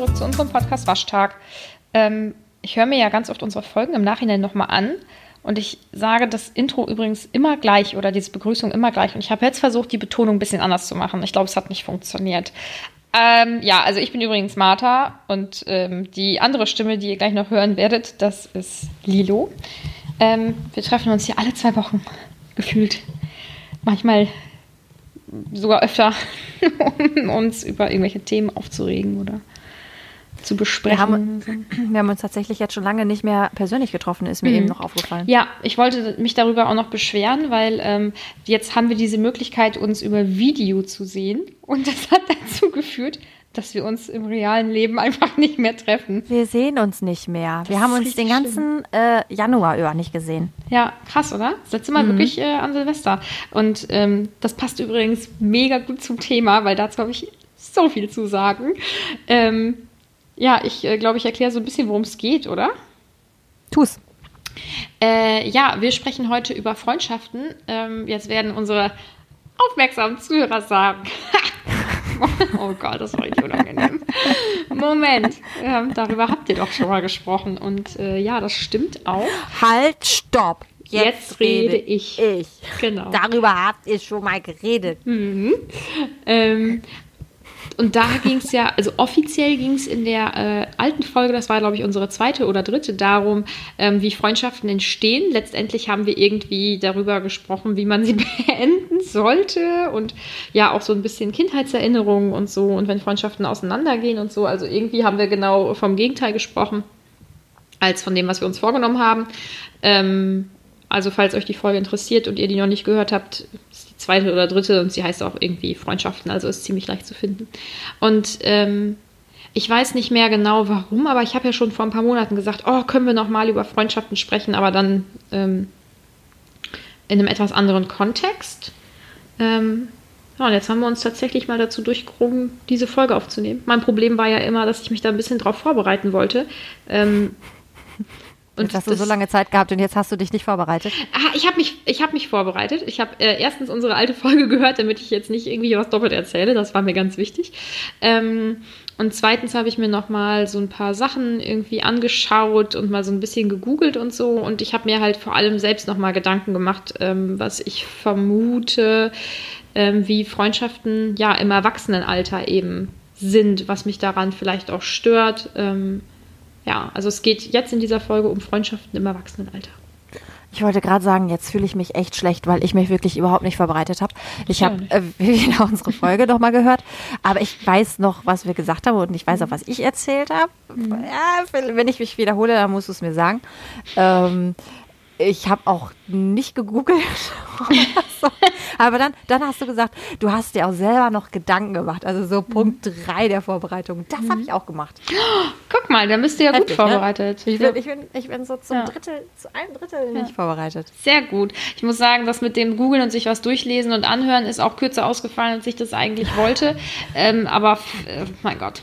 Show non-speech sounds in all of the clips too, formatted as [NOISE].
zurück zu unserem Podcast Waschtag. Ähm, ich höre mir ja ganz oft unsere Folgen im Nachhinein nochmal an und ich sage das Intro übrigens immer gleich oder diese Begrüßung immer gleich. Und ich habe jetzt versucht, die Betonung ein bisschen anders zu machen. Ich glaube, es hat nicht funktioniert. Ähm, ja, also ich bin übrigens Martha und ähm, die andere Stimme, die ihr gleich noch hören werdet, das ist Lilo. Ähm, wir treffen uns hier alle zwei Wochen gefühlt. Manchmal sogar öfter, [LAUGHS] um uns über irgendwelche Themen aufzuregen oder zu besprechen. Wir haben, [CLEARS THROAT] wir haben, uns tatsächlich jetzt schon lange nicht mehr persönlich getroffen, ist mir mhm. eben noch aufgefallen. Ja, ich wollte mich darüber auch noch beschweren, weil ähm, jetzt haben wir diese Möglichkeit, uns über Video zu sehen. Und das hat dazu geführt, dass wir uns im realen Leben einfach nicht mehr treffen. Wir sehen uns nicht mehr. Das wir haben uns den ganzen äh, Januar über nicht gesehen. Ja, krass, oder? Das letzte Mal mhm. wirklich äh, an Silvester. Und ähm, das passt übrigens mega gut zum Thema, weil dazu habe ich so viel zu sagen. Ähm, ja, ich äh, glaube, ich erkläre so ein bisschen, worum es geht, oder? Tu's. Äh, ja, wir sprechen heute über Freundschaften. Ähm, jetzt werden unsere aufmerksamen Zuhörer sagen, [LAUGHS] oh Gott, das war richtig unangenehm. Moment, ähm, darüber habt ihr doch schon mal gesprochen. Und äh, ja, das stimmt auch. Halt, stopp. Jetzt, Jetzt rede ich. ich. Genau. Darüber habt ihr schon mal geredet. Mhm. Ähm, und da ging es ja, also offiziell ging es in der äh, alten Folge, das war glaube ich unsere zweite oder dritte, darum, ähm, wie Freundschaften entstehen. Letztendlich haben wir irgendwie darüber gesprochen, wie man sie [LAUGHS] beenden sollte und ja auch so ein bisschen Kindheitserinnerungen und so und wenn Freundschaften auseinandergehen und so. Also irgendwie haben wir genau vom Gegenteil gesprochen als von dem, was wir uns vorgenommen haben. Ähm, also falls euch die Folge interessiert und ihr die noch nicht gehört habt, zweite oder dritte und sie heißt auch irgendwie Freundschaften, also ist ziemlich leicht zu finden. Und ähm, ich weiß nicht mehr genau warum, aber ich habe ja schon vor ein paar Monaten gesagt, oh, können wir noch mal über Freundschaften sprechen, aber dann ähm, in einem etwas anderen Kontext. Ähm, ja, und jetzt haben wir uns tatsächlich mal dazu durchgerungen, diese Folge aufzunehmen. Mein Problem war ja immer, dass ich mich da ein bisschen drauf vorbereiten wollte. Ähm, und jetzt hast du so lange Zeit gehabt und jetzt hast du dich nicht vorbereitet? Ah, ich habe mich, hab mich vorbereitet. Ich habe äh, erstens unsere alte Folge [LAUGHS] gehört, damit ich jetzt nicht irgendwie was doppelt erzähle. Das war mir ganz wichtig. Ähm, und zweitens habe ich mir noch mal so ein paar Sachen irgendwie angeschaut und mal so ein bisschen gegoogelt und so. Und ich habe mir halt vor allem selbst noch mal Gedanken gemacht, ähm, was ich vermute, ähm, wie Freundschaften ja im Erwachsenenalter eben sind, was mich daran vielleicht auch stört. Ähm, ja, also es geht jetzt in dieser Folge um Freundschaften im Erwachsenenalter. Ich wollte gerade sagen, jetzt fühle ich mich echt schlecht, weil ich mich wirklich überhaupt nicht vorbereitet habe. Ich habe äh, [LAUGHS] wieder unsere Folge nochmal gehört, aber ich weiß noch, was wir gesagt haben und ich weiß auch, was ich erzählt habe. Mhm. Ja, wenn ich mich wiederhole, dann musst du es mir sagen. Ähm, ich habe auch nicht gegoogelt. [LAUGHS] Aber dann, dann hast du gesagt, du hast dir auch selber noch Gedanken gemacht. Also so Punkt 3 der Vorbereitung. Das habe mhm. ich auch gemacht. Guck mal, da bist du ja Heftig, gut ne? vorbereitet. Ne? Ich, bin, ich, bin, ich bin so zum ja. Drittel, zu einem Drittel ja. nicht vorbereitet. Sehr gut. Ich muss sagen, das mit dem Googeln und sich was durchlesen und anhören ist auch kürzer ausgefallen, als ich das eigentlich wollte. [LAUGHS] Ähm, aber, äh, mein Gott.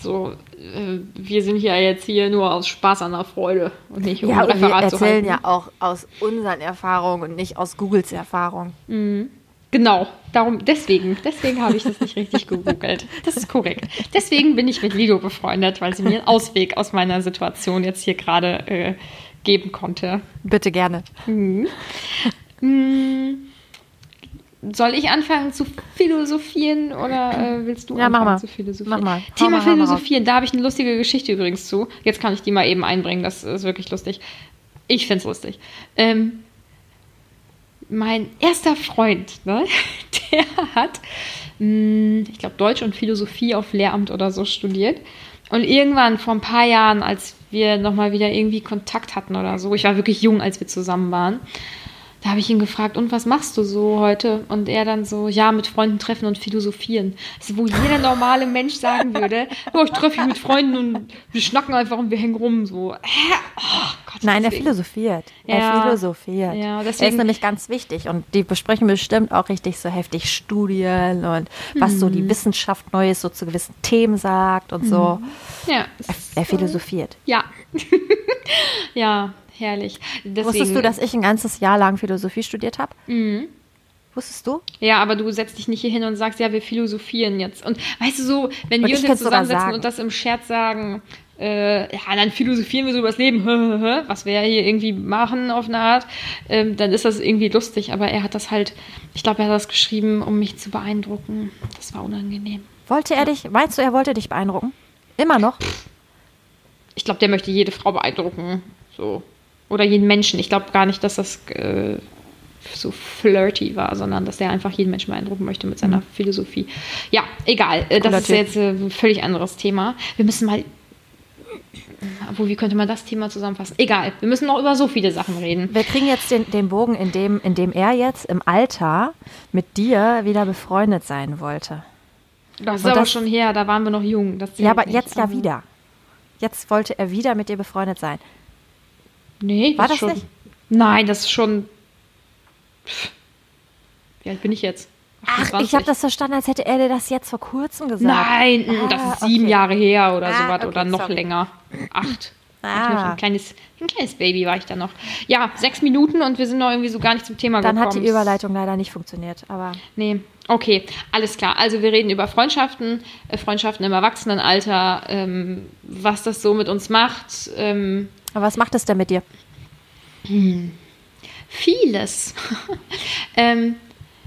So, äh, wir sind ja jetzt hier nur aus Spaß an der Freude und nicht um ja, ein Referat wir erzählen ja auch aus unseren Erfahrungen und nicht aus Googles Erfahrung. Mhm. Genau, darum, deswegen, deswegen habe ich das nicht richtig gegoogelt. [LAUGHS] Das ist korrekt. Deswegen bin ich mit Lido befreundet, weil sie mir einen Ausweg aus meiner Situation jetzt hier gerade äh, geben konnte. Bitte gerne. Mhm. Mhm. Soll ich anfangen zu philosophieren oder äh, willst du ja, anfangen mach mal. zu philosophieren? Mach mal. Thema mal, Philosophieren, da habe ich eine lustige Geschichte übrigens zu. Jetzt kann ich die mal eben einbringen, das ist wirklich lustig. Ich finde es lustig. Ähm, mein erster Freund, ne, [LAUGHS] der hat, mh, hm, ich glaube, Deutsch und Philosophie auf Lehramt oder so studiert. Und irgendwann vor ein paar Jahren, als wir nochmal wieder irgendwie Kontakt hatten oder so, ich war wirklich jung, als wir zusammen waren, da habe ich ihn gefragt, und was machst du so heute? Und er dann so, ja, mit Freunden treffen und philosophieren. Also, wo jeder normale Mensch sagen würde, [LAUGHS] oh, ich treffe mich mit Freunden und wir schnacken einfach und wir hängen rum. So, hä? Oh, Gott, Nein, er philosophiert. Ja. Er philosophiert. Ja, deswegen. Er ist nämlich ganz wichtig und die besprechen bestimmt auch richtig so heftig Studien und was mhm. so die mhm. Wissenschaft Neues so zu gewissen Themen sagt und so. Mhm. Ja. Er, er philosophiert. Ja. [LAUGHS] ja, herrlich. Deswegen, Wusstest du, dass ich ein ganzes Jahr lang Philosophie studiert habe? Mhm. Wusstest du? Ja, aber du setzt dich nicht hier hin und sagst, ja, wir philosophieren jetzt. Und weißt du so, wenn Und wir uns jetzt zusammensetzen und das im Scherz sagen, äh, ja, dann philosophieren wir so übers Leben, [LAUGHS] was wir ja hier irgendwie machen auf eine Art, ähm, dann ist das irgendwie lustig. Aber er hat das halt, ich glaube, er hat das geschrieben, um mich zu beeindrucken. Das war unangenehm. Wollte er dich, meinst du, er wollte dich beeindrucken? Immer noch? Ich glaube, der möchte jede Frau beeindrucken. So. Oder jeden Menschen. Ich glaube gar nicht, dass das äh, so flirty war, sondern dass der einfach jeden Menschen beeindrucken möchte mit seiner Philosophie. Ja, egal. Äh, das ist jetzt äh, ein völlig anderes Thema. Wir müssen mal. Obwohl, wie könnte man das Thema zusammenfassen? Egal, wir müssen noch über so viele Sachen reden. Wir kriegen jetzt den, den Bogen, in dem, in dem er jetzt im Alter mit dir wieder befreundet sein wollte. Das ist aber das- schon her, da waren wir noch jung. Das Ja, aber jetzt ja Aber- wieder. Jetzt wollte er wieder mit dir befreundet sein. Nee, War das schon, nicht? Nein, das ist schon. Pff. Wie alt bin ich jetzt? Ach, ich 28? habe das verstanden, als hätte er dir das jetzt vor kurzem gesagt. Nein, mm, das Ah, ist sieben okay. Jahre her oder Ah, sowas okay, oder noch sorry. länger. Acht. Ah. Ein, kleines, ein kleines Baby war ich da noch. Ja, sechs Minuten und wir sind noch irgendwie so gar nicht zum Thema Dann gekommen. hat die Überleitung leider nicht funktioniert. Aber Nee, okay, alles klar. Also wir reden über Freundschaften, äh, Freundschaften im Erwachsenenalter, ähm, was das so mit uns macht. Ähm, aber was macht es denn mit dir? Vieles. [LAUGHS] ähm,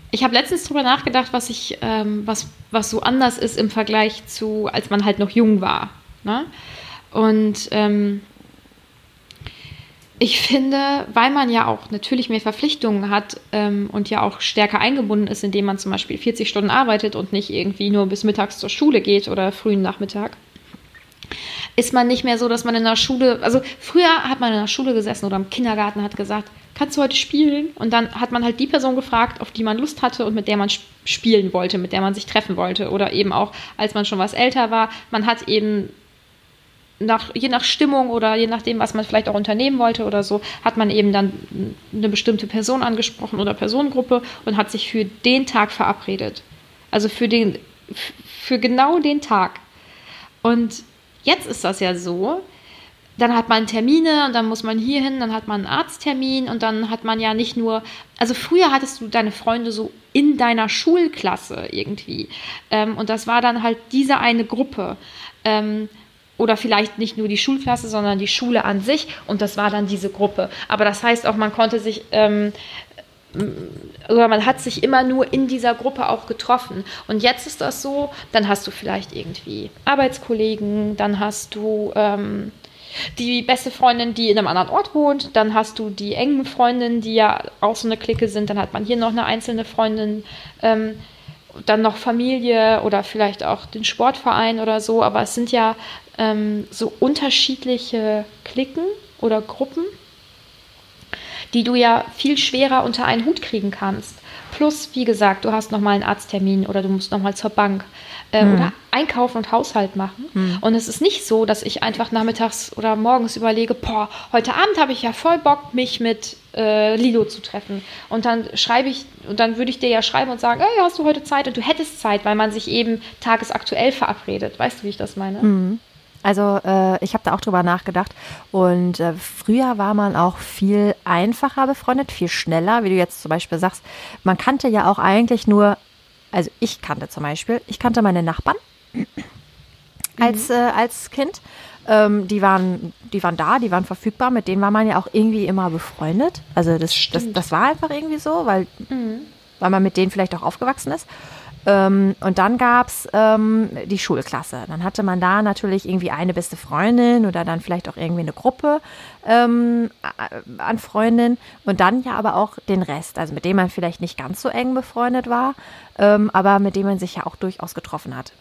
ich habe letztens drüber nachgedacht, was ich, ähm, was, was so anders ist im Vergleich zu, als man halt noch jung war. Ne? Und ähm, ich finde, weil man ja auch natürlich mehr Verpflichtungen hat ähm, und ja auch stärker eingebunden ist, indem man zum Beispiel 40 Stunden arbeitet und nicht irgendwie nur bis mittags zur Schule geht oder frühen Nachmittag, ist man nicht mehr so, dass man in der Schule, also früher hat man in der Schule gesessen oder im Kindergarten hat gesagt, kannst du heute spielen? Und dann hat man halt die Person gefragt, auf die man Lust hatte und mit der man sp- spielen wollte, mit der man sich treffen wollte. Oder eben auch, als man schon was älter war, man hat eben nach, je nach Stimmung oder je nachdem, was man vielleicht auch unternehmen wollte oder so, hat man eben dann eine bestimmte Person angesprochen oder Personengruppe und hat sich für den Tag verabredet. Also für den, für genau den Tag. Und jetzt ist das ja so, dann hat man Termine und dann muss man hier hin, dann hat man einen Arzttermin und dann hat man ja nicht nur, also früher hattest du deine Freunde so in deiner Schulklasse irgendwie. Ähm, und das war dann halt diese eine Gruppe. Oder vielleicht nicht nur die Schulklasse, sondern die Schule an sich. Und das war dann diese Gruppe. Aber das heißt auch, man konnte sich ähm, oder man hat sich immer nur in dieser Gruppe auch getroffen. Und jetzt ist das so, dann hast du vielleicht irgendwie Arbeitskollegen, dann hast du ähm, die beste Freundin, die in einem anderen Ort wohnt, dann hast du die engen Freundinnen, die ja auch so eine Clique sind, dann hat man hier noch eine einzelne Freundin, ähm, dann noch Familie oder vielleicht auch den Sportverein oder so, aber es sind ja ähm, so unterschiedliche Cliquen oder Gruppen die du ja viel schwerer unter einen Hut kriegen kannst. Plus, wie gesagt, du hast nochmal einen Arzttermin oder du musst nochmal zur Bank äh, oder einkaufen und Haushalt machen. Und es ist nicht so, dass ich einfach nachmittags oder morgens überlege, boah, heute Abend habe ich ja voll Bock, mich mit äh, Lilo zu treffen. Und dann schreibe ich, und dann würde ich dir ja schreiben und sagen, ey, hast du heute Zeit? Und du hättest Zeit, weil man sich eben tagesaktuell verabredet. Weißt du, wie ich das meine? Also äh, ich habe da auch drüber nachgedacht und äh, früher war man auch viel einfacher befreundet, viel schneller, wie du jetzt zum Beispiel sagst. Man kannte ja auch eigentlich nur, also ich kannte zum Beispiel, ich kannte meine Nachbarn als, äh, als Kind. Ähm, die, waren, die waren da, die waren verfügbar, mit denen war man ja auch irgendwie immer befreundet. Also das, das, das war einfach irgendwie so, weil, weil man mit denen vielleicht auch aufgewachsen ist. Ähm, und dann gab's ähm, die Schulklasse. Dann hatte man da natürlich irgendwie eine beste Freundin oder dann vielleicht auch irgendwie eine Gruppe ähm, a- an Freundinnen und dann ja aber auch den Rest, also mit dem man vielleicht nicht ganz so eng befreundet war, ähm, aber mit dem man sich ja auch durchaus getroffen hat.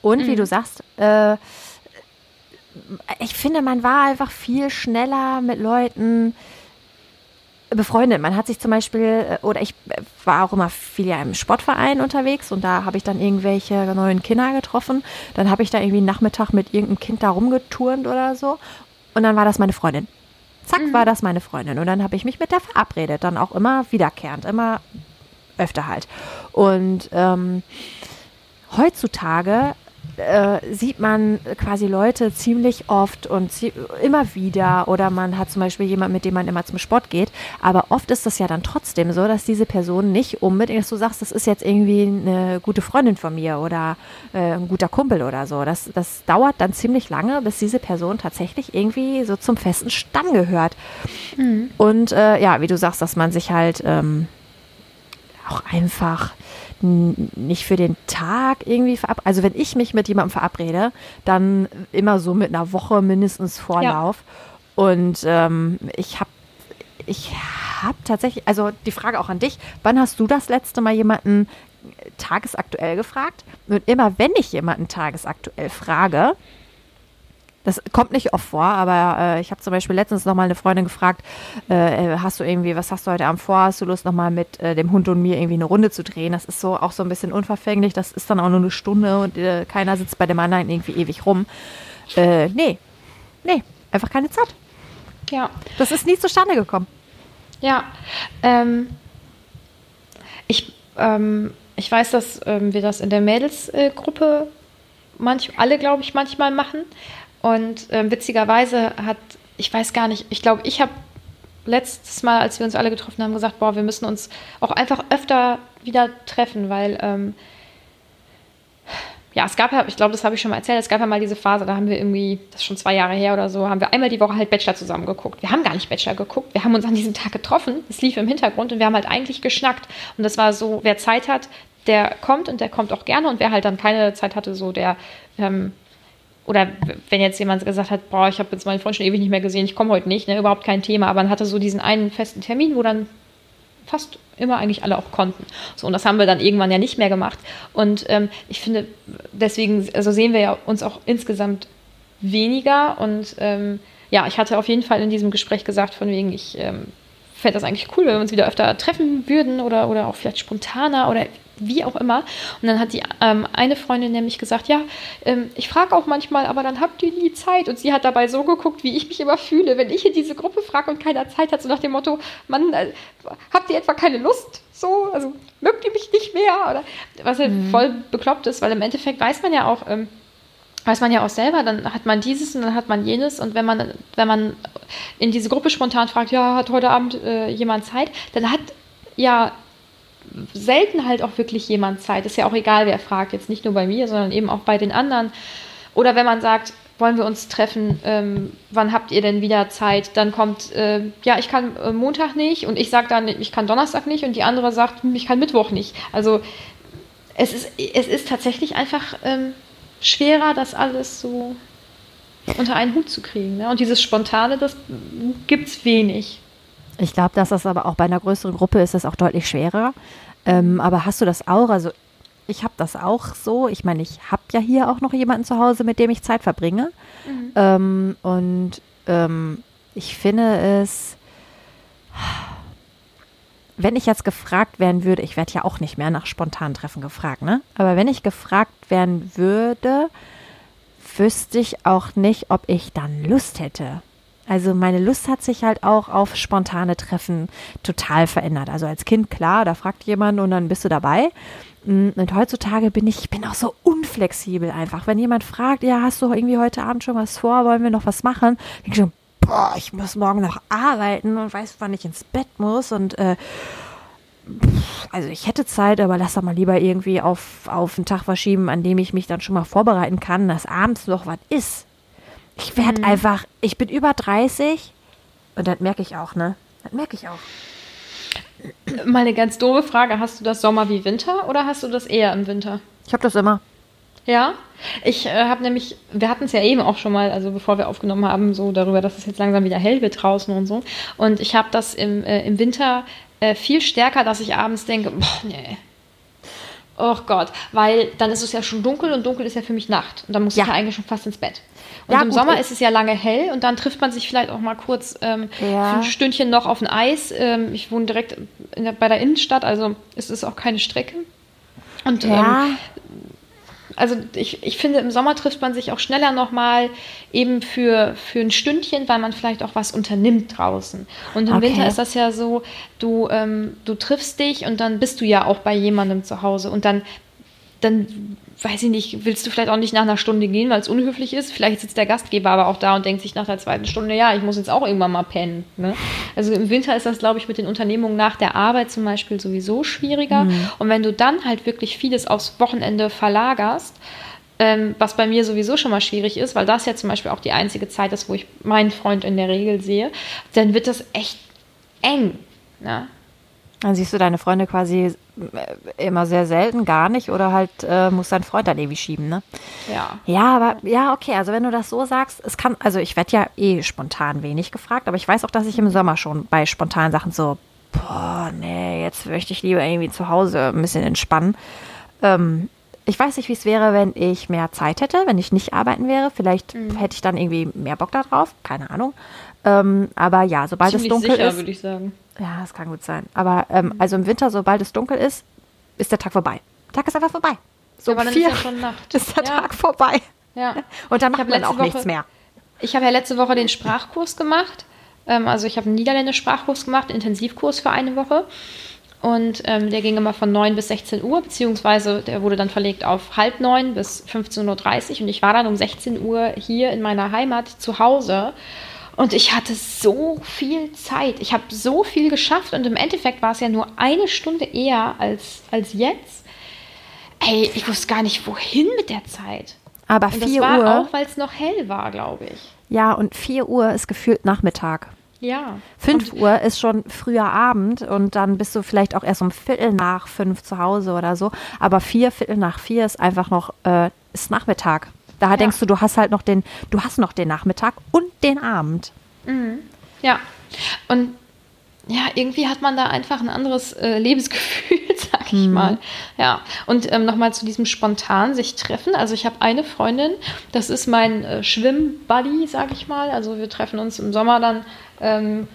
Und wie du sagst, äh, ich finde, man war einfach viel schneller mit Leuten befreundet. Man hat sich zum Beispiel, äh, oder ich äh, war auch immer viel ja im Sportverein unterwegs und da habe ich dann irgendwelche neuen Kinder getroffen. Dann habe ich da irgendwie einen Nachmittag mit irgendeinem Kind da rumgeturnt oder so. Und dann war das meine Freundin. Zack, war das meine Freundin. Und dann habe ich mich mit der verabredet. Dann auch immer wiederkehrend, immer öfter halt. Und ähm, heutzutage äh, sieht man quasi Leute ziemlich oft und immer wieder oder man hat zum Beispiel jemanden, mit dem man immer zum Sport geht. Aber oft ist das ja dann trotzdem so, dass diese Person nicht unbedingt, dass du sagst, das ist jetzt irgendwie eine gute Freundin von mir oder äh, ein guter Kumpel oder so. Das, das dauert dann ziemlich lange, bis diese Person tatsächlich irgendwie so zum festen Stamm gehört. Mhm. Und äh, ja, wie du sagst, dass man sich halt ähm, auch einfach nicht für den Tag irgendwie verabredet. Also wenn ich mich mit jemandem verabrede, dann immer so mit einer Woche mindestens Vorlauf. Ja. Und ähm, ich habe ich habe tatsächlich, also die Frage auch an dich, wann hast du das letzte Mal jemanden tagesaktuell gefragt? Und immer wenn ich jemanden tagesaktuell frage, das kommt nicht oft vor, aber äh, ich habe zum Beispiel letztens noch mal eine Freundin gefragt, äh, äh, hast du irgendwie, was hast du heute Abend vor? Hast du Lust noch mal mit äh, dem Hund und mir irgendwie eine Runde zu drehen? Das ist so auch so ein bisschen unverfänglich. Das ist dann auch nur eine Stunde und äh, keiner sitzt bei dem anderen irgendwie ewig rum. Äh, nee, nee, einfach keine Zeit. Ja. Das ist nie zustande gekommen. Ja, ähm, ich, ähm, ich weiß, dass ähm, wir das in der Mädelsgruppe manch, alle, glaube ich, manchmal machen. Und ähm, witzigerweise hat, ich weiß gar nicht, ich glaube, ich habe letztes Mal, als wir uns alle getroffen haben, gesagt, boah, wir müssen uns auch einfach öfter wieder treffen, weil ähm, ja, es gab ja, ich glaube, das habe ich schon mal erzählt, es gab ja mal diese Phase, da haben wir irgendwie, das ist schon zwei Jahre her oder so, haben wir einmal die Woche halt Bachelor zusammen geguckt. Wir haben gar nicht Bachelor geguckt, wir haben uns an diesem Tag getroffen, es lief im Hintergrund und wir haben halt eigentlich geschnackt. Und das war so, wer Zeit hat, der kommt und der kommt auch gerne und wer halt dann keine Zeit hatte, so der ähm, oder wenn jetzt jemand gesagt hat, boah, ich habe jetzt meinen Freund schon ewig nicht mehr gesehen, ich komme heute nicht, ne, überhaupt kein Thema, aber man hatte so diesen einen festen Termin, wo dann fast immer eigentlich alle auch konnten. So, und das haben wir dann irgendwann ja nicht mehr gemacht. Und ähm, ich finde, deswegen, also sehen wir ja uns auch insgesamt weniger. Und ähm, ja, ich hatte auf jeden Fall in diesem Gespräch gesagt, von wegen, ich ähm, fände das eigentlich cool, wenn wir uns wieder öfter treffen würden oder, oder auch vielleicht spontaner oder wie auch immer. Und dann hat die ähm, eine Freundin nämlich gesagt, ja, ähm, ich frage auch manchmal, aber dann habt ihr nie Zeit. Und sie hat dabei so geguckt, wie ich mich immer fühle, wenn ich in diese Gruppe frage und keiner Zeit hat, so nach dem Motto, Mann, äh, habt ihr etwa keine Lust? So, also mögt ihr mich nicht mehr? Oder was halt mhm. voll bekloppt ist, weil im Endeffekt weiß man ja auch, ähm, weiß man ja auch selber, dann hat man dieses und dann hat man jenes und wenn man, wenn man in diese Gruppe spontan fragt, ja, hat heute Abend äh, jemand Zeit, dann hat ja selten halt auch wirklich jemand Zeit. Ist ja auch egal, wer fragt. Jetzt nicht nur bei mir, sondern eben auch bei den anderen. Oder wenn man sagt, wollen wir uns treffen, ähm, wann habt ihr denn wieder Zeit? Dann kommt, äh, ja, ich kann äh, Montag nicht und ich sage dann, ich kann Donnerstag nicht und die andere sagt, hm, ich kann Mittwoch nicht. Also es ist, es ist tatsächlich einfach ähm, schwerer, das alles so unter einen Hut zu kriegen. Ne? Und dieses Spontane, das gibt es wenig. Ich glaube, dass das aber auch bei einer größeren Gruppe ist es auch deutlich schwerer. Ähm, aber hast du das auch? Also ich habe das auch so. Ich meine, ich habe ja hier auch noch jemanden zu Hause, mit dem ich Zeit verbringe. Mhm. Ähm, und ähm, ich finde es, wenn ich jetzt gefragt werden würde, ich werde ja auch nicht mehr nach Spontantreffen gefragt, ne? Aber wenn ich gefragt werden würde, wüsste ich auch nicht, ob ich dann Lust hätte. Also meine Lust hat sich halt auch auf spontane Treffen total verändert. Also als Kind, klar, da fragt jemand und dann bist du dabei. Mm, und heutzutage bin ich, ich bin auch so unflexibel einfach. Wenn jemand fragt, ja, hast du irgendwie heute Abend schon was vor, wollen wir noch was machen? Denke ich schon, boah, ich muss morgen noch arbeiten und weiß, wann ich ins Bett muss und äh, also ich hätte Zeit, aber lass doch mal lieber irgendwie auf, auf einen Tag verschieben, an dem ich mich dann schon mal vorbereiten kann, dass abends noch was ist. Ich werde mhm. einfach, ich bin über 30 und das merke ich auch, ne? Das merke ich auch. Mal eine ganz doofe Frage. Hast du das Sommer wie Winter oder hast du das eher im Winter? Ich habe das immer. Ja, ich äh, habe nämlich, wir hatten es ja eben auch schon mal, also bevor wir aufgenommen haben, so darüber, dass es jetzt langsam wieder hell wird draußen und so. Und ich habe das im, äh, im Winter äh, viel stärker, dass ich abends denke, boah, nee, Oh Gott, weil dann ist es ja schon dunkel und dunkel ist ja für mich Nacht. Und dann muss ja. ich ja eigentlich schon fast ins Bett. Und ja, im gut, Sommer ist es ja lange hell und dann trifft man sich vielleicht auch mal kurz ähm, ja. ein Stündchen noch auf ein Eis. Ähm, ich wohne direkt der, bei der Innenstadt, also ist es auch keine Strecke. Und ja. ähm, also ich, ich finde, im Sommer trifft man sich auch schneller nochmal eben für, für ein Stündchen, weil man vielleicht auch was unternimmt draußen. Und im okay. Winter ist das ja so, du, ähm, du triffst dich und dann bist du ja auch bei jemandem zu Hause und dann, dann weiß ich nicht, willst du vielleicht auch nicht nach einer Stunde gehen, weil es unhöflich ist. Vielleicht sitzt der Gastgeber aber auch da und denkt sich nach der zweiten Stunde, ja, ich muss jetzt auch irgendwann mal pennen. Ne? Also im Winter ist das, glaube ich, mit den Unternehmungen nach der Arbeit zum Beispiel sowieso schwieriger. Mhm. Und wenn du dann halt wirklich vieles aufs Wochenende verlagerst, ähm, was bei mir sowieso schon mal schwierig ist, weil das ja zum Beispiel auch die einzige Zeit ist, wo ich meinen Freund in der Regel sehe, dann wird das echt eng. Ne? Dann siehst du deine Freunde quasi äh, immer sehr selten, gar nicht oder halt äh, muss dein Freund dann irgendwie schieben, ne? Ja. Ja, aber ja, okay, also wenn du das so sagst, es kann, also ich werde ja eh spontan wenig gefragt, aber ich weiß auch, dass ich im Sommer schon bei spontanen Sachen so, boah, nee, jetzt möchte ich lieber irgendwie zu Hause ein bisschen entspannen. Ähm, ich weiß nicht, wie es wäre, wenn ich mehr Zeit hätte, wenn ich nicht arbeiten wäre. Vielleicht mhm. hätte ich dann irgendwie mehr Bock darauf, keine Ahnung. Ähm, aber ja, sobald Ziemlich es dunkel sicher, ist. würde ich sagen. Ja, das kann gut sein. Aber ähm, also im Winter, sobald es dunkel ist, ist der Tag vorbei. Der Tag ist einfach vorbei. So aber dann vier ist ja schon Nacht. [LAUGHS] ist der ja. Tag vorbei. Ja. Und dann macht man auch Woche, nichts mehr. Ich habe ja letzte Woche den Sprachkurs gemacht. Ähm, also ich habe einen Niederländisch-Sprachkurs gemacht, einen Intensivkurs für eine Woche. Und ähm, der ging immer von 9 bis 16 Uhr, beziehungsweise der wurde dann verlegt auf halb neun bis 15.30 Uhr. Und ich war dann um 16 Uhr hier in meiner Heimat zu Hause. Und ich hatte so viel Zeit. Ich habe so viel geschafft und im Endeffekt war es ja nur eine Stunde eher als, als jetzt. Ey, ich wusste gar nicht, wohin mit der Zeit. Aber und 4 Uhr. auch, weil es noch hell war, glaube ich. Ja, und 4 Uhr ist gefühlt Nachmittag. Ja. 5 Uhr ist schon früher Abend und dann bist du vielleicht auch erst um Viertel nach fünf zu Hause oder so. Aber vier, Viertel nach vier ist einfach noch, äh, ist Nachmittag. Da ja. denkst du, du hast halt noch den, du hast noch den Nachmittag und den Abend. Mhm. Ja. Und ja, irgendwie hat man da einfach ein anderes äh, Lebensgefühl, [LAUGHS] sag ich mhm. mal. Ja, und ähm, nochmal zu diesem spontan sich treffen. Also ich habe eine Freundin, das ist mein äh, Schwimmbuddy, sag ich mal. Also wir treffen uns im Sommer dann ähm,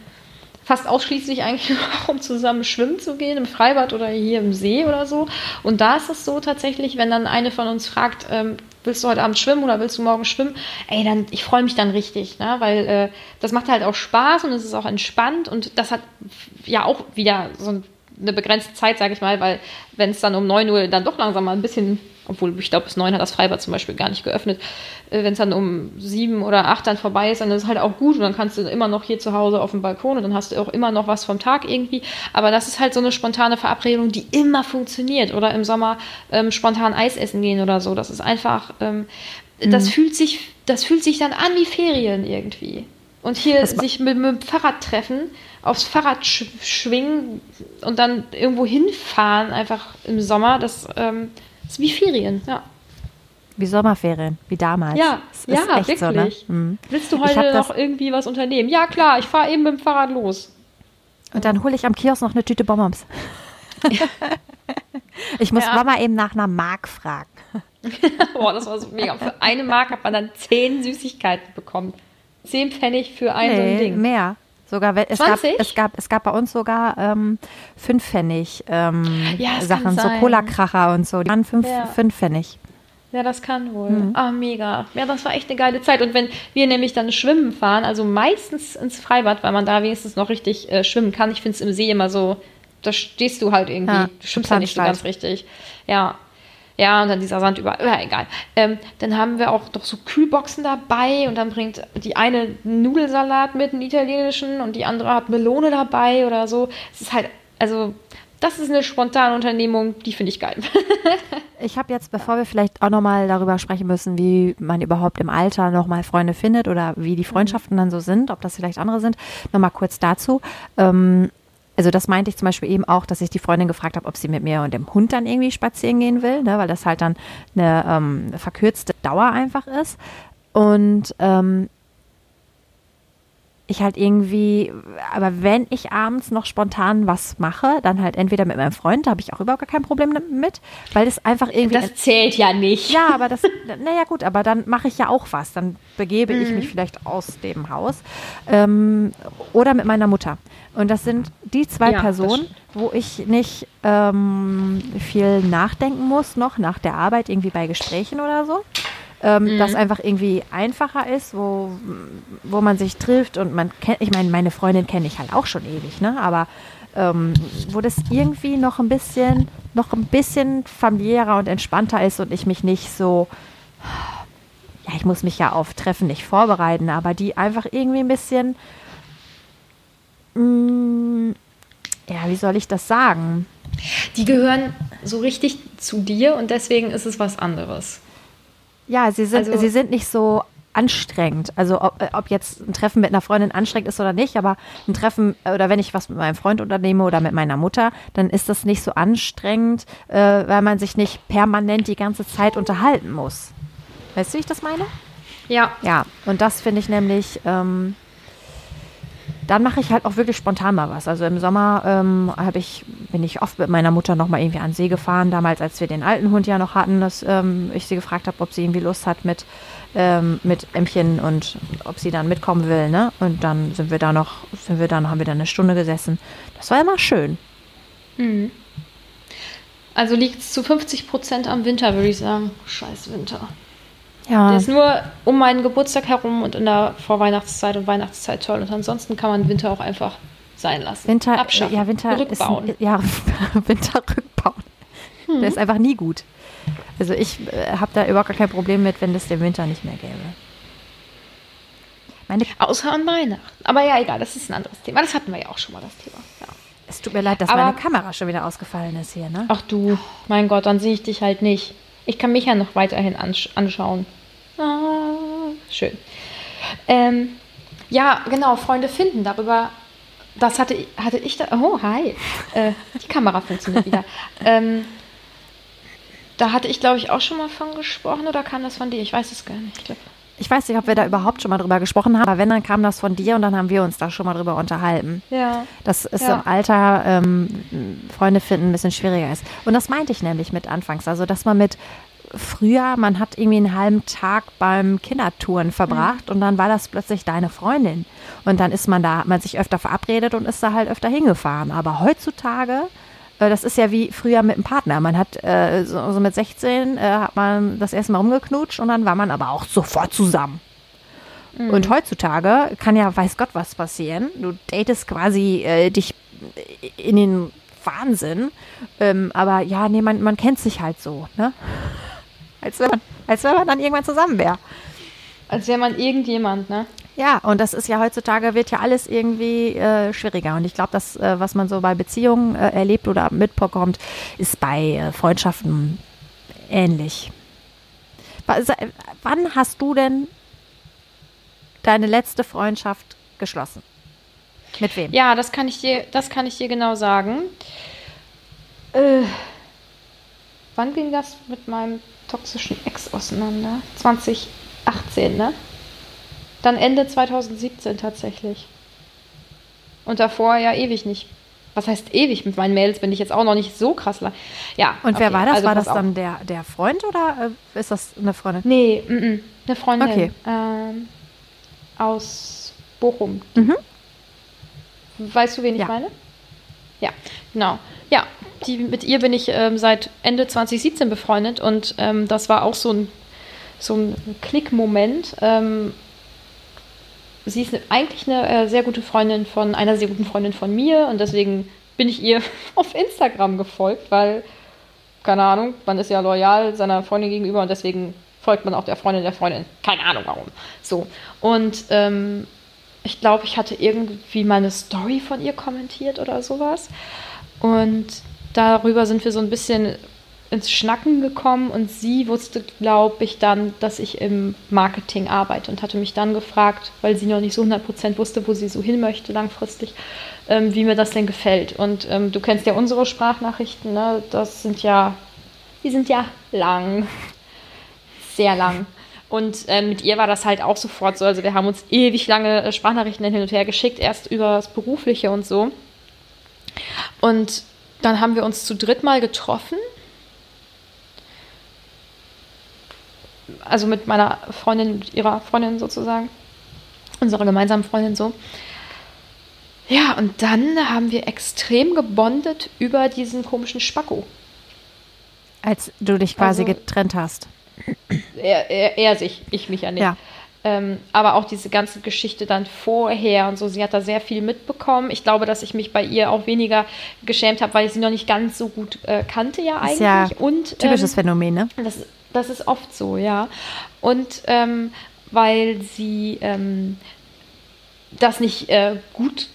fast ausschließlich eigentlich nur, [LAUGHS] um zusammen schwimmen zu gehen, im Freibad oder hier im See oder so. Und da ist es so tatsächlich, wenn dann eine von uns fragt, ähm, willst du heute Abend schwimmen oder willst du morgen schwimmen? Ey, dann, ich freue mich dann richtig, ne? weil äh, das macht halt auch Spaß und es ist auch entspannt und das hat ja auch wieder so eine begrenzte Zeit, sage ich mal, weil wenn es dann um 9 Uhr dann doch langsam mal ein bisschen obwohl ich glaube, bis neun hat das Freibad zum Beispiel gar nicht geöffnet. Äh, Wenn es dann um sieben oder acht dann vorbei ist, dann ist es halt auch gut und dann kannst du immer noch hier zu Hause auf dem Balkon und dann hast du auch immer noch was vom Tag irgendwie. Aber das ist halt so eine spontane Verabredung, die immer funktioniert. Oder im Sommer ähm, spontan Eis essen gehen oder so. Das ist einfach, ähm, mhm. das fühlt sich, das fühlt sich dann an wie Ferien irgendwie. Und hier sich mit, mit, dem Fahrrad treffen, aufs Fahrrad sch schwingen und dann irgendwo hinfahren, einfach im Sommer, das ähm, das ist wie Ferien, ja. Wie Sommerferien, wie damals. Ja, ja, wirklich. So, ne? mhm. Willst du heute noch irgendwie was unternehmen? Ja, klar, ich fahre eben mit dem Fahrrad los. Und dann hole ich am Kiosk noch eine Tüte Bonbons. Ja. [LAUGHS] ich muss ja. Mama eben nach einer Mark fragen. [LAUGHS] Boah, das war so mega. Für eine Mark hat man dann zehn Süßigkeiten bekommen. Zehn Pfennig für ein nee, so ein Ding. Mehr. Sogar, es, 20? gab, es, gab, es gab bei uns sogar ähm, Fünfpfennig ähm, ja, Sachen, so Cola-Kracher und so. Die waren fünf, ja. Fünfpfennig. Ja, das kann wohl. Mhm. Ah, mega. Ja, das war echt eine geile Zeit. Und wenn wir nämlich dann schwimmen fahren, also meistens ins Freibad, weil man da wenigstens noch richtig äh, schwimmen kann. Ich finde es im See immer so, da stehst du halt irgendwie. Ja, du schwimmst ja nicht so ganz richtig. Ja, ja, und dann dieser Sand überall. Ja, egal. Ähm, dann haben wir auch doch so Kühlboxen dabei und dann bringt die eine Nudelsalat mit, einen italienischen, und die andere hat Melone dabei oder so. Es ist halt, also, das ist eine spontane Unternehmung, die finde ich geil. [LAUGHS] ich habe jetzt, bevor wir vielleicht auch nochmal darüber sprechen müssen, wie man überhaupt im Alter nochmal Freunde findet oder wie die Freundschaften dann so sind, ob das vielleicht andere sind, nochmal kurz dazu. Ähm, also das meinte ich zum Beispiel eben auch, dass ich die Freundin gefragt habe, ob sie mit mir und dem Hund dann irgendwie spazieren gehen will, ne, weil das halt dann eine ähm, verkürzte Dauer einfach ist. Und ähm, ich halt irgendwie, aber wenn ich abends noch spontan was mache, dann halt entweder mit meinem Freund, da habe ich auch überhaupt gar kein Problem mit, weil das einfach irgendwie. Das zählt ja nicht. Ja, aber das, naja, gut, aber dann mache ich ja auch was. Dann begebe mhm. ich mich vielleicht aus dem Haus. Ähm, oder mit meiner Mutter. Und das sind die zwei ja, Personen, wo ich nicht ähm, viel nachdenken muss, noch nach der Arbeit, irgendwie bei Gesprächen oder so ähm, mhm. das einfach irgendwie einfacher ist, wo, wo man sich trifft und man kennt, ich meine, meine Freundin kenne ich halt auch schon ewig, ne? Aber ähm, wo das irgendwie noch ein bisschen noch ein bisschen familiärer und entspannter ist und ich mich nicht so, ja, ich muss mich ja auf Treffen nicht vorbereiten, aber die einfach irgendwie ein bisschen, mh, mm, ja, wie soll ich das sagen? Die gehören so richtig zu dir und deswegen ist es was anderes. Ja, sie sind, also, sie sind nicht so anstrengend. Also ob, äh, ob, jetzt ein Treffen mit einer Freundin anstrengend ist oder nicht, aber ein Treffen äh, oder wenn ich was mit meinem Freund unternehme oder mit meiner Mutter, dann ist das nicht so anstrengend, äh, weil man sich nicht permanent die ganze Zeit unterhalten muss. Weißt du, wie ich das meine? Ja. Ja, und das finde ich nämlich, ähm, dann mache ich halt auch wirklich spontan mal was. Also im Sommer ähm, ich, bin ich oft mit meiner Mutter noch mal irgendwie an See gefahren, damals, als wir den alten Hund ja noch hatten, dass ähm, ich sie gefragt habe, ob sie irgendwie Lust hat mit, ähm, mit Ämmchen und ob sie dann mitkommen will. Ne? Und dann sind wir da noch, sind wir dann, haben wir da eine Stunde gesessen. Das war immer schön. Mhm. Also liegt es zu 50 Prozent am Winter, würde ich sagen. Scheiß Winter. Ja. Der ist nur um meinen Geburtstag herum und in der Vorweihnachtszeit und Weihnachtszeit toll. Und ansonsten kann man Winter auch einfach sein lassen. Winter, Abschaffen. Ja, Winter rückbauen. Ist, ja, [LAUGHS] Winter rückbauen. Hm. Der ist einfach nie gut. Also ich äh, habe da überhaupt gar kein Problem mit, wenn es den Winter nicht mehr gäbe. Meine Außer an Weihnachten. Aber ja, egal, das ist ein anderes Thema. Das hatten wir ja auch schon mal, das Thema. Ja. Es tut mir leid, dass Aber, meine Kamera schon wieder ausgefallen ist hier, ne? Ach du, mein Gott, dann sehe ich dich halt nicht. Ich kann mich ja noch weiterhin ansch anschauen. Ah, schön. Ähm, ja, genau, Freunde finden. Darüber, das hatte, hatte ich da. Oh, hi. Äh, die Kamera funktioniert wieder. ähm, da hatte ich, glaube ich, auch schon mal von gesprochen oder kam das von dir? Ich weiß es gar nicht. Ich, ich weiß nicht, ob wir da überhaupt schon mal drüber gesprochen haben, aber wenn, dann kam das von dir und dann haben wir uns da schon mal drüber unterhalten. Ja. Dass es ja. im Alter ähm, Freunde finden ein bisschen schwieriger ist. Und das meinte ich nämlich mit anfangs. Also, dass man mit früher, man hat irgendwie einen halben Tag beim Kindertouren verbracht mhm. und dann war das plötzlich deine Freundin. Und dann ist man da, hat man sich öfter verabredet und ist da halt öfter hingefahren. Aber heutzutage, das ist ja wie früher mit einem Partner. Man hat äh, so, so, mit 16 äh, hat man das erste Mal rumgeknutscht und dann war man aber auch sofort zusammen. Mhm. Und heutzutage kann ja weiß Gott was passieren. Du datest quasi äh, dich in den Wahnsinn. Ähm, aber ja, nee, man, man kennt sich halt so, ne? [LAUGHS] Als wenn man, als wenn man dann irgendwann zusammen wäre. Als wäre man irgendjemand, ne? Ja, und das ist ja heutzutage wird ja alles irgendwie äh, schwieriger. Und ich glaube, das, äh, was man so bei Beziehungen äh, erlebt oder mitbekommt, ist bei äh, Freundschaften ähnlich. Wann hast du denn deine letzte Freundschaft geschlossen? Mit wem? Ja, das kann ich dir, das kann ich dir genau sagen. Äh, wann ging das mit meinem toxischen Ex auseinander. 2018, ne? Dann Ende 2017 tatsächlich. Und davor ja ewig nicht. Was heißt ewig? Mit meinen Mails bin ich jetzt auch noch nicht so krass lang. Ja. Und okay, wer war das? Also war das dann der, der Freund oder äh, ist das eine Freundin? Nee, m -m, eine Freundin. Okay. Ähm, aus Bochum. Mhm. Weißt du, wen ich ja. meine? Ja, genau. Ja, die, mit ihr bin ich ähm, seit Ende 2017 befreundet und ähm, das war auch so ein, so ein Klickmoment. Ähm, sie ist eigentlich eine äh, sehr gute Freundin von einer sehr guten Freundin von mir und deswegen bin ich ihr [LAUGHS] auf Instagram gefolgt, weil, keine Ahnung, man ist ja loyal seiner Freundin gegenüber und deswegen folgt man auch der Freundin der Freundin. Keine Ahnung warum. So. Und ähm, ich glaube, ich hatte irgendwie meine Story von ihr kommentiert oder sowas. Und darüber sind wir so ein bisschen ins Schnacken gekommen und sie wusste, glaube ich, dann, dass ich im Marketing arbeite und hatte mich dann gefragt, weil sie noch nicht so 100% wusste, wo sie so hin möchte langfristig, ähm, wie mir das denn gefällt. Und ähm, du kennst ja unsere Sprachnachrichten, ne? das sind ja, die sind ja lang, [LAUGHS] sehr lang. Und äh, mit ihr war das halt auch sofort so. Also wir haben uns ewig lange äh, Sprachnachrichten hin und her geschickt, erst über das Berufliche und so. Und dann haben wir uns zu dritt mal getroffen. Also mit meiner Freundin, mit ihrer Freundin sozusagen. Unserer gemeinsamen Freundin so. Ja, und dann haben wir extrem gebondet über diesen komischen Spacko. Als du dich quasi also, getrennt hast. Er, er, er, sich, ich mich ja nicht. Ja. ähm, aber auch diese ganze Geschichte dann vorher und so, sie hat da sehr viel mitbekommen. Ich glaube, dass ich mich bei ihr auch weniger geschämt habe, weil ich sie noch nicht ganz so gut äh, kannte ja eigentlich. Ist ja und, typisches ähm, Phänomen, ne? Das, das ist oft so, ja. Und ähm, weil sie ähm, das nicht äh, gut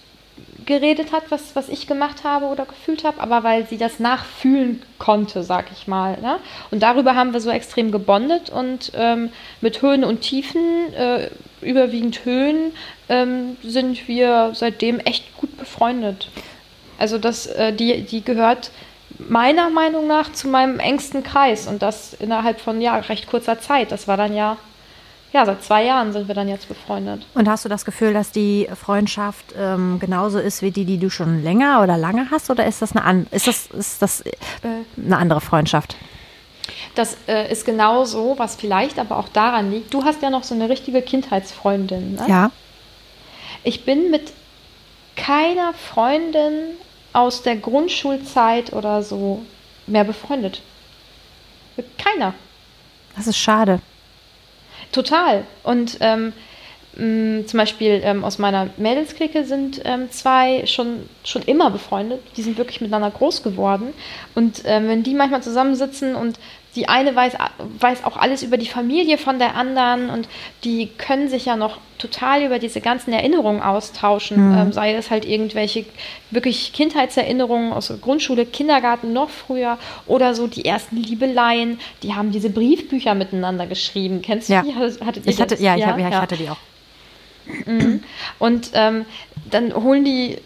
geredet hat, was, was ich gemacht habe oder gefühlt habe, aber weil sie das nachfühlen konnte, sag ich mal. Ne? Und darüber haben wir so extrem gebondet und ähm, mit Höhen und Tiefen, äh, überwiegend Höhen, ähm, sind wir seitdem echt gut befreundet. Also das, äh, die, die gehört meiner Meinung nach zu meinem engsten Kreis und das innerhalb von ja recht kurzer Zeit. Das war dann ja ja, seit zwei Jahren sind wir dann jetzt befreundet. Und hast du das Gefühl, dass die Freundschaft ähm, genauso ist wie die, die du schon länger oder lange hast? Oder ist das eine, ist das, ist das äh, eine andere Freundschaft? Das äh, ist genau so, was vielleicht aber auch daran liegt. Du hast ja noch so eine richtige Kindheitsfreundin. Ne? Ja. Ich bin mit keiner Freundin aus der Grundschulzeit oder so mehr befreundet. Keiner. Das ist schade. Total. Und ähm, mh, zum Beispiel ähm, aus meiner Mädelsklicke sind ähm, zwei schon, schon immer befreundet. Die sind wirklich miteinander groß geworden. Und ähm, wenn die manchmal zusammensitzen und die eine weiß, weiß auch alles über die Familie von der anderen und die können sich ja noch total über diese ganzen Erinnerungen austauschen, mhm. ähm, sei es halt irgendwelche wirklich Kindheitserinnerungen aus der Grundschule, Kindergarten noch früher oder so die ersten Liebeleien, die haben diese Briefbücher miteinander geschrieben. Kennst du ja. die? Hattet ich hatte, ja, ich, hab, ja, ich hatte die auch. Mhm. Und ähm, dann holen die,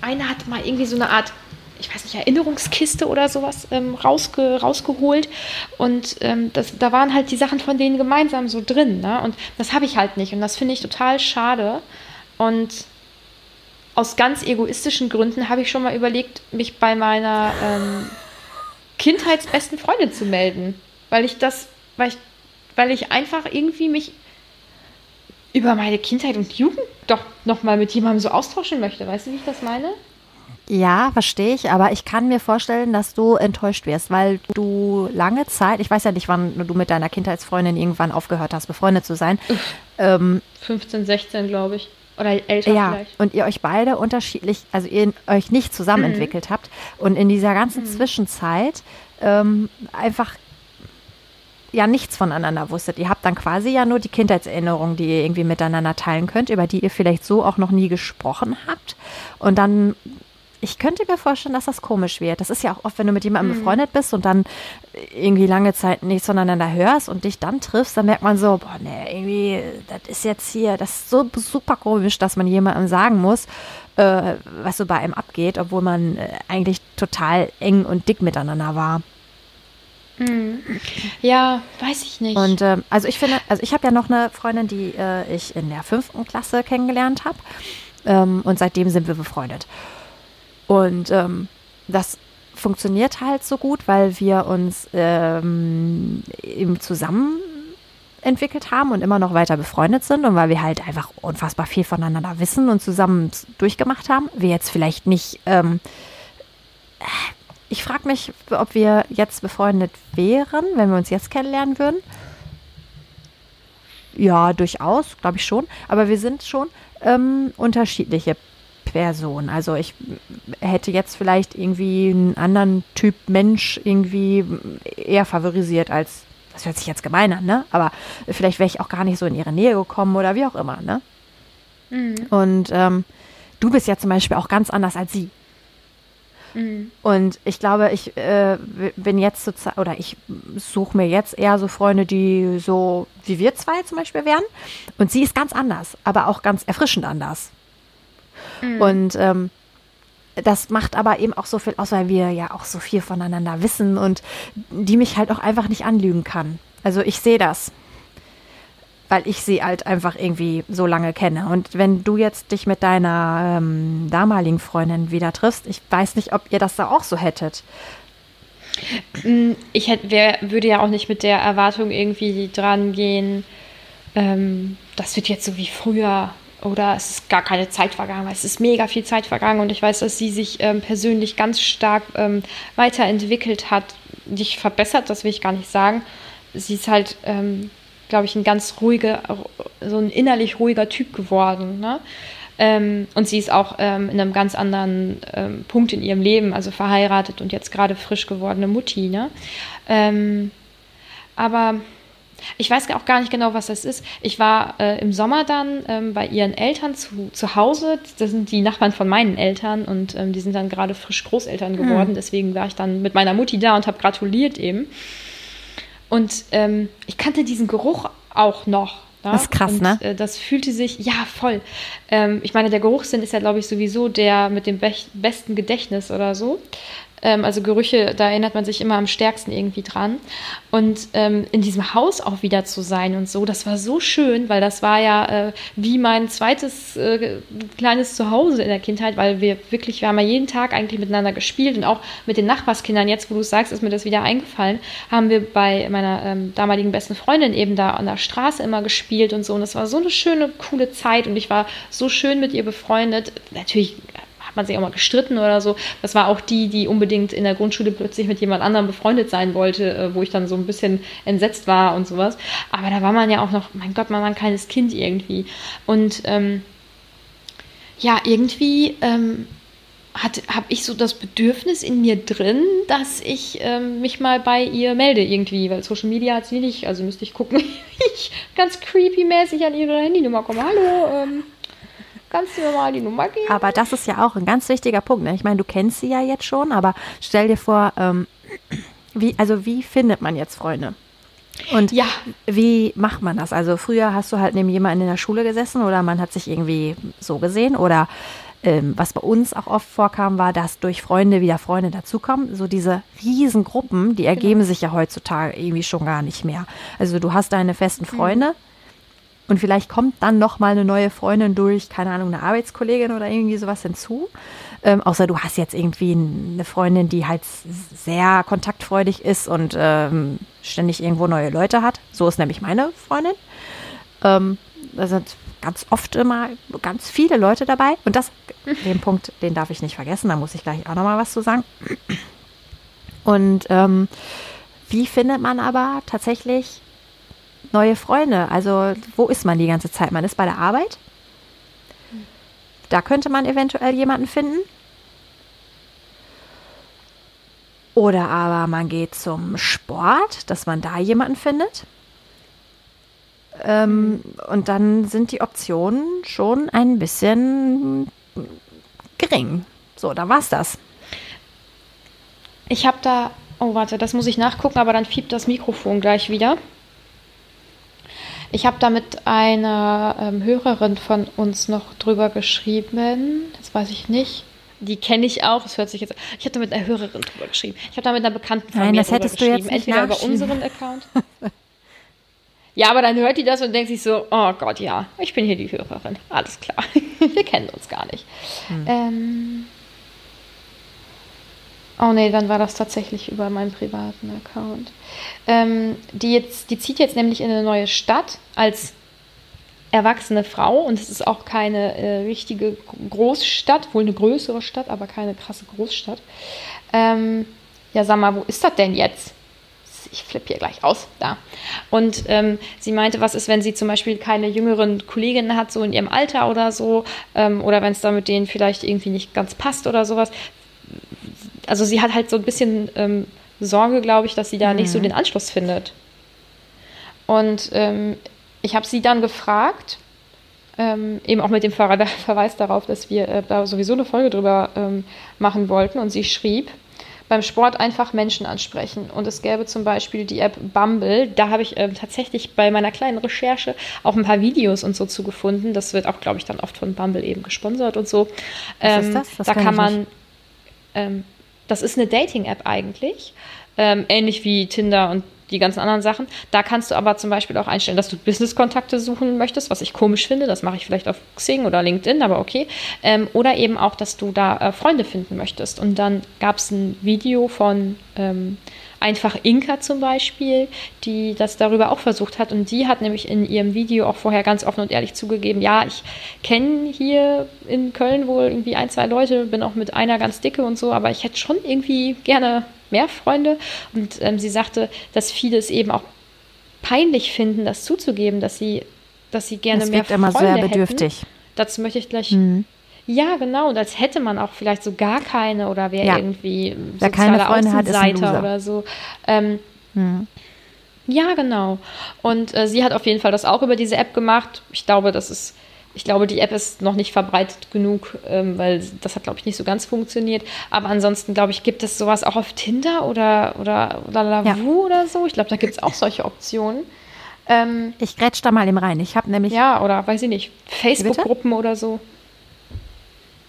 einer hat mal irgendwie so eine Art ich weiß nicht, Erinnerungskiste oder sowas ähm, rausge, rausgeholt. Und ähm, das, da waren halt die Sachen von denen gemeinsam so drin. Ne? Und das habe ich halt nicht. Und das finde ich total schade. Und aus ganz egoistischen Gründen habe ich schon mal überlegt, mich bei meiner ähm, Kindheitsbesten Freundin zu melden. Weil ich das, weil ich, weil ich einfach irgendwie mich über meine Kindheit und Jugend doch nochmal mit jemandem so austauschen möchte. Weißt du, wie ich das meine? Ja, verstehe ich, aber ich kann mir vorstellen, dass du enttäuscht wirst, weil du lange Zeit, ich weiß ja nicht, wann du mit deiner Kindheitsfreundin irgendwann aufgehört hast, befreundet zu sein. Ähm, 15, 16, glaube ich. Oder älter ja, vielleicht. Und ihr euch beide unterschiedlich, also ihr euch nicht zusammen mhm. entwickelt habt und in dieser ganzen mhm. Zwischenzeit ähm, einfach ja nichts voneinander wusstet. Ihr habt dann quasi ja nur die Kindheitserinnerungen, die ihr irgendwie miteinander teilen könnt, über die ihr vielleicht so auch noch nie gesprochen habt. Und dann ich könnte mir vorstellen, dass das komisch wird. Das ist ja auch oft, wenn du mit jemandem mhm. befreundet bist und dann irgendwie lange Zeit nichts voneinander hörst und dich dann triffst, dann merkt man so, boah, nee, irgendwie, das ist jetzt hier, das ist so super komisch, dass man jemandem sagen muss, äh, was so bei einem abgeht, obwohl man äh, eigentlich total eng und dick miteinander war. Mhm. Ja, weiß ich nicht. Und äh, also ich finde, also ich habe ja noch eine Freundin, die äh, ich in der fünften Klasse kennengelernt habe. Ähm, und seitdem sind wir befreundet. Und ähm, das funktioniert halt so gut, weil wir uns ähm, eben zusammen entwickelt haben und immer noch weiter befreundet sind und weil wir halt einfach unfassbar viel voneinander wissen und zusammen durchgemacht haben. Wir jetzt vielleicht nicht. Ähm, ich frage mich, ob wir jetzt befreundet wären, wenn wir uns jetzt kennenlernen würden. Ja, durchaus, glaube ich schon. Aber wir sind schon ähm, unterschiedliche Person. Also ich hätte jetzt vielleicht irgendwie einen anderen Typ Mensch irgendwie eher favorisiert als, das hört sich jetzt gemein an, ne? Aber vielleicht wäre ich auch gar nicht so in ihre Nähe gekommen oder wie auch immer, ne? Mhm. Und ähm, du bist ja zum Beispiel auch ganz anders als sie. Mhm. Und ich glaube, ich äh, bin jetzt so, oder ich suche mir jetzt eher so Freunde, die so wie wir zwei zum Beispiel wären. Und sie ist ganz anders, aber auch ganz erfrischend anders. Mhm. Und ähm, das macht aber eben auch so viel aus, weil wir ja auch so viel voneinander wissen und die mich halt auch einfach nicht anlügen kann. Also ich sehe das, weil ich sie halt einfach irgendwie so lange kenne. Und wenn du jetzt dich mit deiner ähm, damaligen Freundin wieder triffst, ich weiß nicht, ob ihr das da auch so hättet. Mm, ich hätte, wer, würde ja auch nicht mit der Erwartung irgendwie dran gehen, ähm, das wird jetzt so wie früher oder es ist gar keine Zeit vergangen, weil es ist mega viel Zeit vergangen und ich weiß, dass sie sich ähm, persönlich ganz stark ähm, weiterentwickelt hat, nicht verbessert, das will ich gar nicht sagen. Sie ist halt ähm, glaube ich, ein ganz ruhiger, so ein innerlich ruhiger Typ geworden. Ne? Ähm, und sie ist auch ähm, in einem ganz anderen ähm, Punkt in ihrem Leben, also verheiratet und jetzt gerade frisch gewordene Mutti. Ne? Aber ich weiß auch gar nicht genau, was das ist. Ich war äh, im Sommer dann ähm, bei ihren Eltern zu, zu Hause. Das sind die Nachbarn von meinen Eltern und ähm, die sind dann gerade frisch Großeltern geworden. Mhm. Deswegen war ich dann mit meiner Mutti da und habe gratuliert eben. Und ähm, ich kannte diesen Geruch auch noch. Ja? Das ist krass, und, ne? Äh, das fühlte sich, ja, voll. Ähm, ich meine, der Geruchssinn ist ja, glaube ich, sowieso der mit dem be besten Gedächtnis oder so. Ähm, also Gerüche, da erinnert man sich immer am stärksten irgendwie dran. Und ähm, in diesem Haus auch wieder zu sein und so, das war so schön, weil das war ja äh, wie mein zweites äh, kleines Zuhause in der Kindheit, weil wir wirklich, wir haben ja jeden Tag eigentlich miteinander gespielt und auch mit den Nachbarskindern, jetzt wo du es sagst, ist mir das wieder eingefallen, haben wir bei meiner ähm, damaligen besten Freundin eben da an der Straße immer gespielt und so. Und das war so eine schöne, coole Zeit und ich war so schön mit ihr befreundet. Natürlich man sich auch mal gestritten oder so. Das war auch die, die unbedingt in der Grundschule plötzlich mit jemand anderem befreundet sein wollte, äh, wo ich dann so ein bisschen entsetzt war und sowas. Aber da war man ja auch noch, mein Gott, man war ein kleines Kind irgendwie. Und ähm, ja, irgendwie ähm, habe ich so das Bedürfnis in mir drin, dass ich ähm, mich mal bei ihr melde irgendwie, weil Social Media hat sie nicht, also müsste ich gucken, [LAUGHS] wie ich ganz creepy-mäßig an ihre Handynummer komme. Hallo, ähm, Kannst du mir mal die Nummer geben? Aber das ist ja auch ein ganz wichtiger Punkt. Ne? Ich meine, du kennst sie ja jetzt schon, aber stell dir vor, ähm, wie, also wie findet man jetzt Freunde? Und ja. wie macht man das? Also früher hast du halt neben jemandem in der Schule gesessen oder man hat sich irgendwie so gesehen oder ähm, was bei uns auch oft vorkam, war, dass durch Freunde wieder Freunde dazukommen. So diese Riesengruppen, die ergeben genau. sich ja heutzutage irgendwie schon gar nicht mehr. Also du hast deine festen mhm. Freunde, mhm. Und vielleicht kommt dann noch mal eine neue Freundin durch, keine Ahnung, eine Arbeitskollegin oder irgendwie sowas hinzu. Ähm, außer du hast jetzt irgendwie eine Freundin, die halt sehr kontaktfreudig ist und ähm, ständig irgendwo neue Leute hat. So ist nämlich meine Freundin. Ähm, da sind ganz oft immer ganz viele Leute dabei. Und das, den Punkt, den darf ich nicht vergessen. Da muss ich gleich auch noch mal was zu sagen. Und ähm, wie findet man aber tatsächlich neue Freunde. Also wo ist man die ganze Zeit? Man ist bei der Arbeit. Da könnte man eventuell jemanden finden. Oder aber man geht zum Sport, dass man da jemanden findet. Ähm, und dann sind die Optionen schon ein bisschen gering. So, da war's das. Ich habe da, oh warte, das muss ich nachgucken, aber dann fiebt das Mikrofon gleich wieder. Ich habe da mit einer ähm, Hörerin von uns noch drüber geschrieben. Das weiß ich nicht. Die kenne ich auch. Das hört sich jetzt. Ich habe da mit einer Hörerin drüber geschrieben. Ich habe da mit einer Bekannten von Nein, mir das hättest du jetzt Entweder über unseren Account. [LAUGHS] ja, aber dann hört die das und denkt sich so: Oh Gott, ja, ich bin hier die Hörerin. Alles klar. [LAUGHS] Wir kennen uns gar nicht. Hm. Ähm, Oh nee, dann war das tatsächlich über meinen privaten Account. Ähm, die, jetzt, die zieht jetzt nämlich in eine neue Stadt als erwachsene Frau und es ist auch keine äh, richtige Großstadt, wohl eine größere Stadt, aber keine krasse Großstadt. Ähm, ja, sag mal, wo ist das denn jetzt? Ich flippe hier gleich aus, da. Und ähm, sie meinte, was ist, wenn sie zum Beispiel keine jüngeren Kolleginnen hat, so in ihrem Alter oder so, ähm, oder wenn es da mit denen vielleicht irgendwie nicht ganz passt oder sowas, also sie hat halt so ein bisschen ähm, Sorge, glaube ich, dass sie da mhm. nicht so mhm. den Anschluss findet. Und ähm, ich habe sie dann gefragt, ähm, eben auch mit dem Ver [LAUGHS] Verweis darauf, dass wir äh, da sowieso eine Folge drüber ähm, machen wollten. Und sie schrieb, beim Sport einfach Menschen ansprechen. Und es gäbe zum Beispiel die App Bumble. Da habe ich äh, tatsächlich bei meiner kleinen Recherche auch ein paar Videos und so zugefunden. Das wird auch, glaube ich, dann oft von Bumble eben gesponsert und so. Was ist ähm, das? das da kann man. Ähm, das ist eine Dating-App eigentlich, ähm, ähnlich wie Tinder und die ganzen anderen Sachen. Da kannst du aber zum Beispiel auch einstellen, dass du Business-Kontakte suchen möchtest, was ich komisch finde. Das mache ich vielleicht auf Xing oder LinkedIn, aber okay. Ähm, oder eben auch, dass du da äh, Freunde finden möchtest. Und dann gab es ein Video von ähm, einfach Inka zum Beispiel, die das darüber auch versucht hat. Und die hat nämlich in ihrem Video auch vorher ganz offen und ehrlich zugegeben, ja, ich kenne hier in Köln wohl irgendwie ein, zwei Leute, bin auch mit einer ganz dicke und so, aber ich hätte schon irgendwie gerne mehr Freunde. Und ähm, sie sagte, dass viele es eben auch peinlich finden, das zuzugeben, dass sie, dass sie gerne Das mehr wirkt immer Freunde sehr bedürftig. Hätten. Dazu möchte ich gleich. Mhm. Ja, genau. Und als hätte man auch vielleicht so gar keine oder wäre Ja. irgendwie Wer keine Freunde hat, ist ein Außenseiter Loser. oder so. Ähm, Mhm. ja, genau. Und äh, sie hat auf jeden Fall das auch über diese App gemacht. Ich glaube, das ist, ich glaube, die App ist noch nicht verbreitet genug, ähm, weil das hat, glaube ich, nicht so ganz funktioniert. Aber ansonsten, glaube ich, gibt es sowas auch auf Tinder oder, oder, oder Lavu oder so. Ich glaube, da gibt es auch solche Optionen. Ähm, Ich grätsch da mal eben rein. Ich habe nämlich ja, oder weiß ich nicht, Facebook-Gruppen oder so.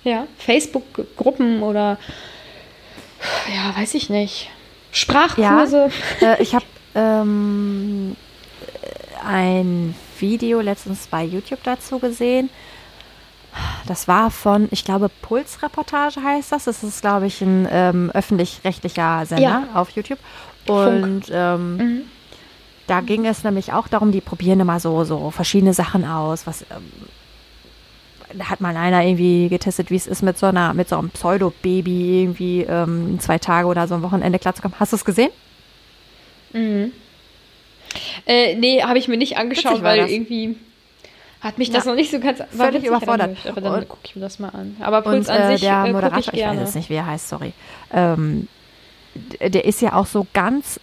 Ja, Facebook-Gruppen oder ja, weiß ich nicht. Sprachkurse. Äh, ich habe ähm, ein Video letztens bei YouTube dazu gesehen. Das war von, ich glaube, Pulsreportage heißt das. Das ist, glaube ich, ein ähm, öffentlich-rechtlicher Sender Ja. auf YouTube. Und ähm, Mhm. da ging es nämlich auch darum, die probieren immer so, so verschiedene Sachen aus. Was ähm, da hat mal einer irgendwie getestet, wie es ist, mit so einer, mit so einem Pseudo-Baby irgendwie ähm, zwei Tage oder so ein Wochenende klarzukommen. Hast du es gesehen? Mhm. Äh, nee, habe ich mir nicht angeschaut, weil das. irgendwie hat mich das Ja. noch nicht so ganz war Völlig überfordert. Aber dann Und- gucke ich mir das mal an. Aber Und Puls an äh, sich der äh, Moderator, ich ich, weiß jetzt nicht, wie er heißt, sorry. Ähm, der ist ja auch so ganz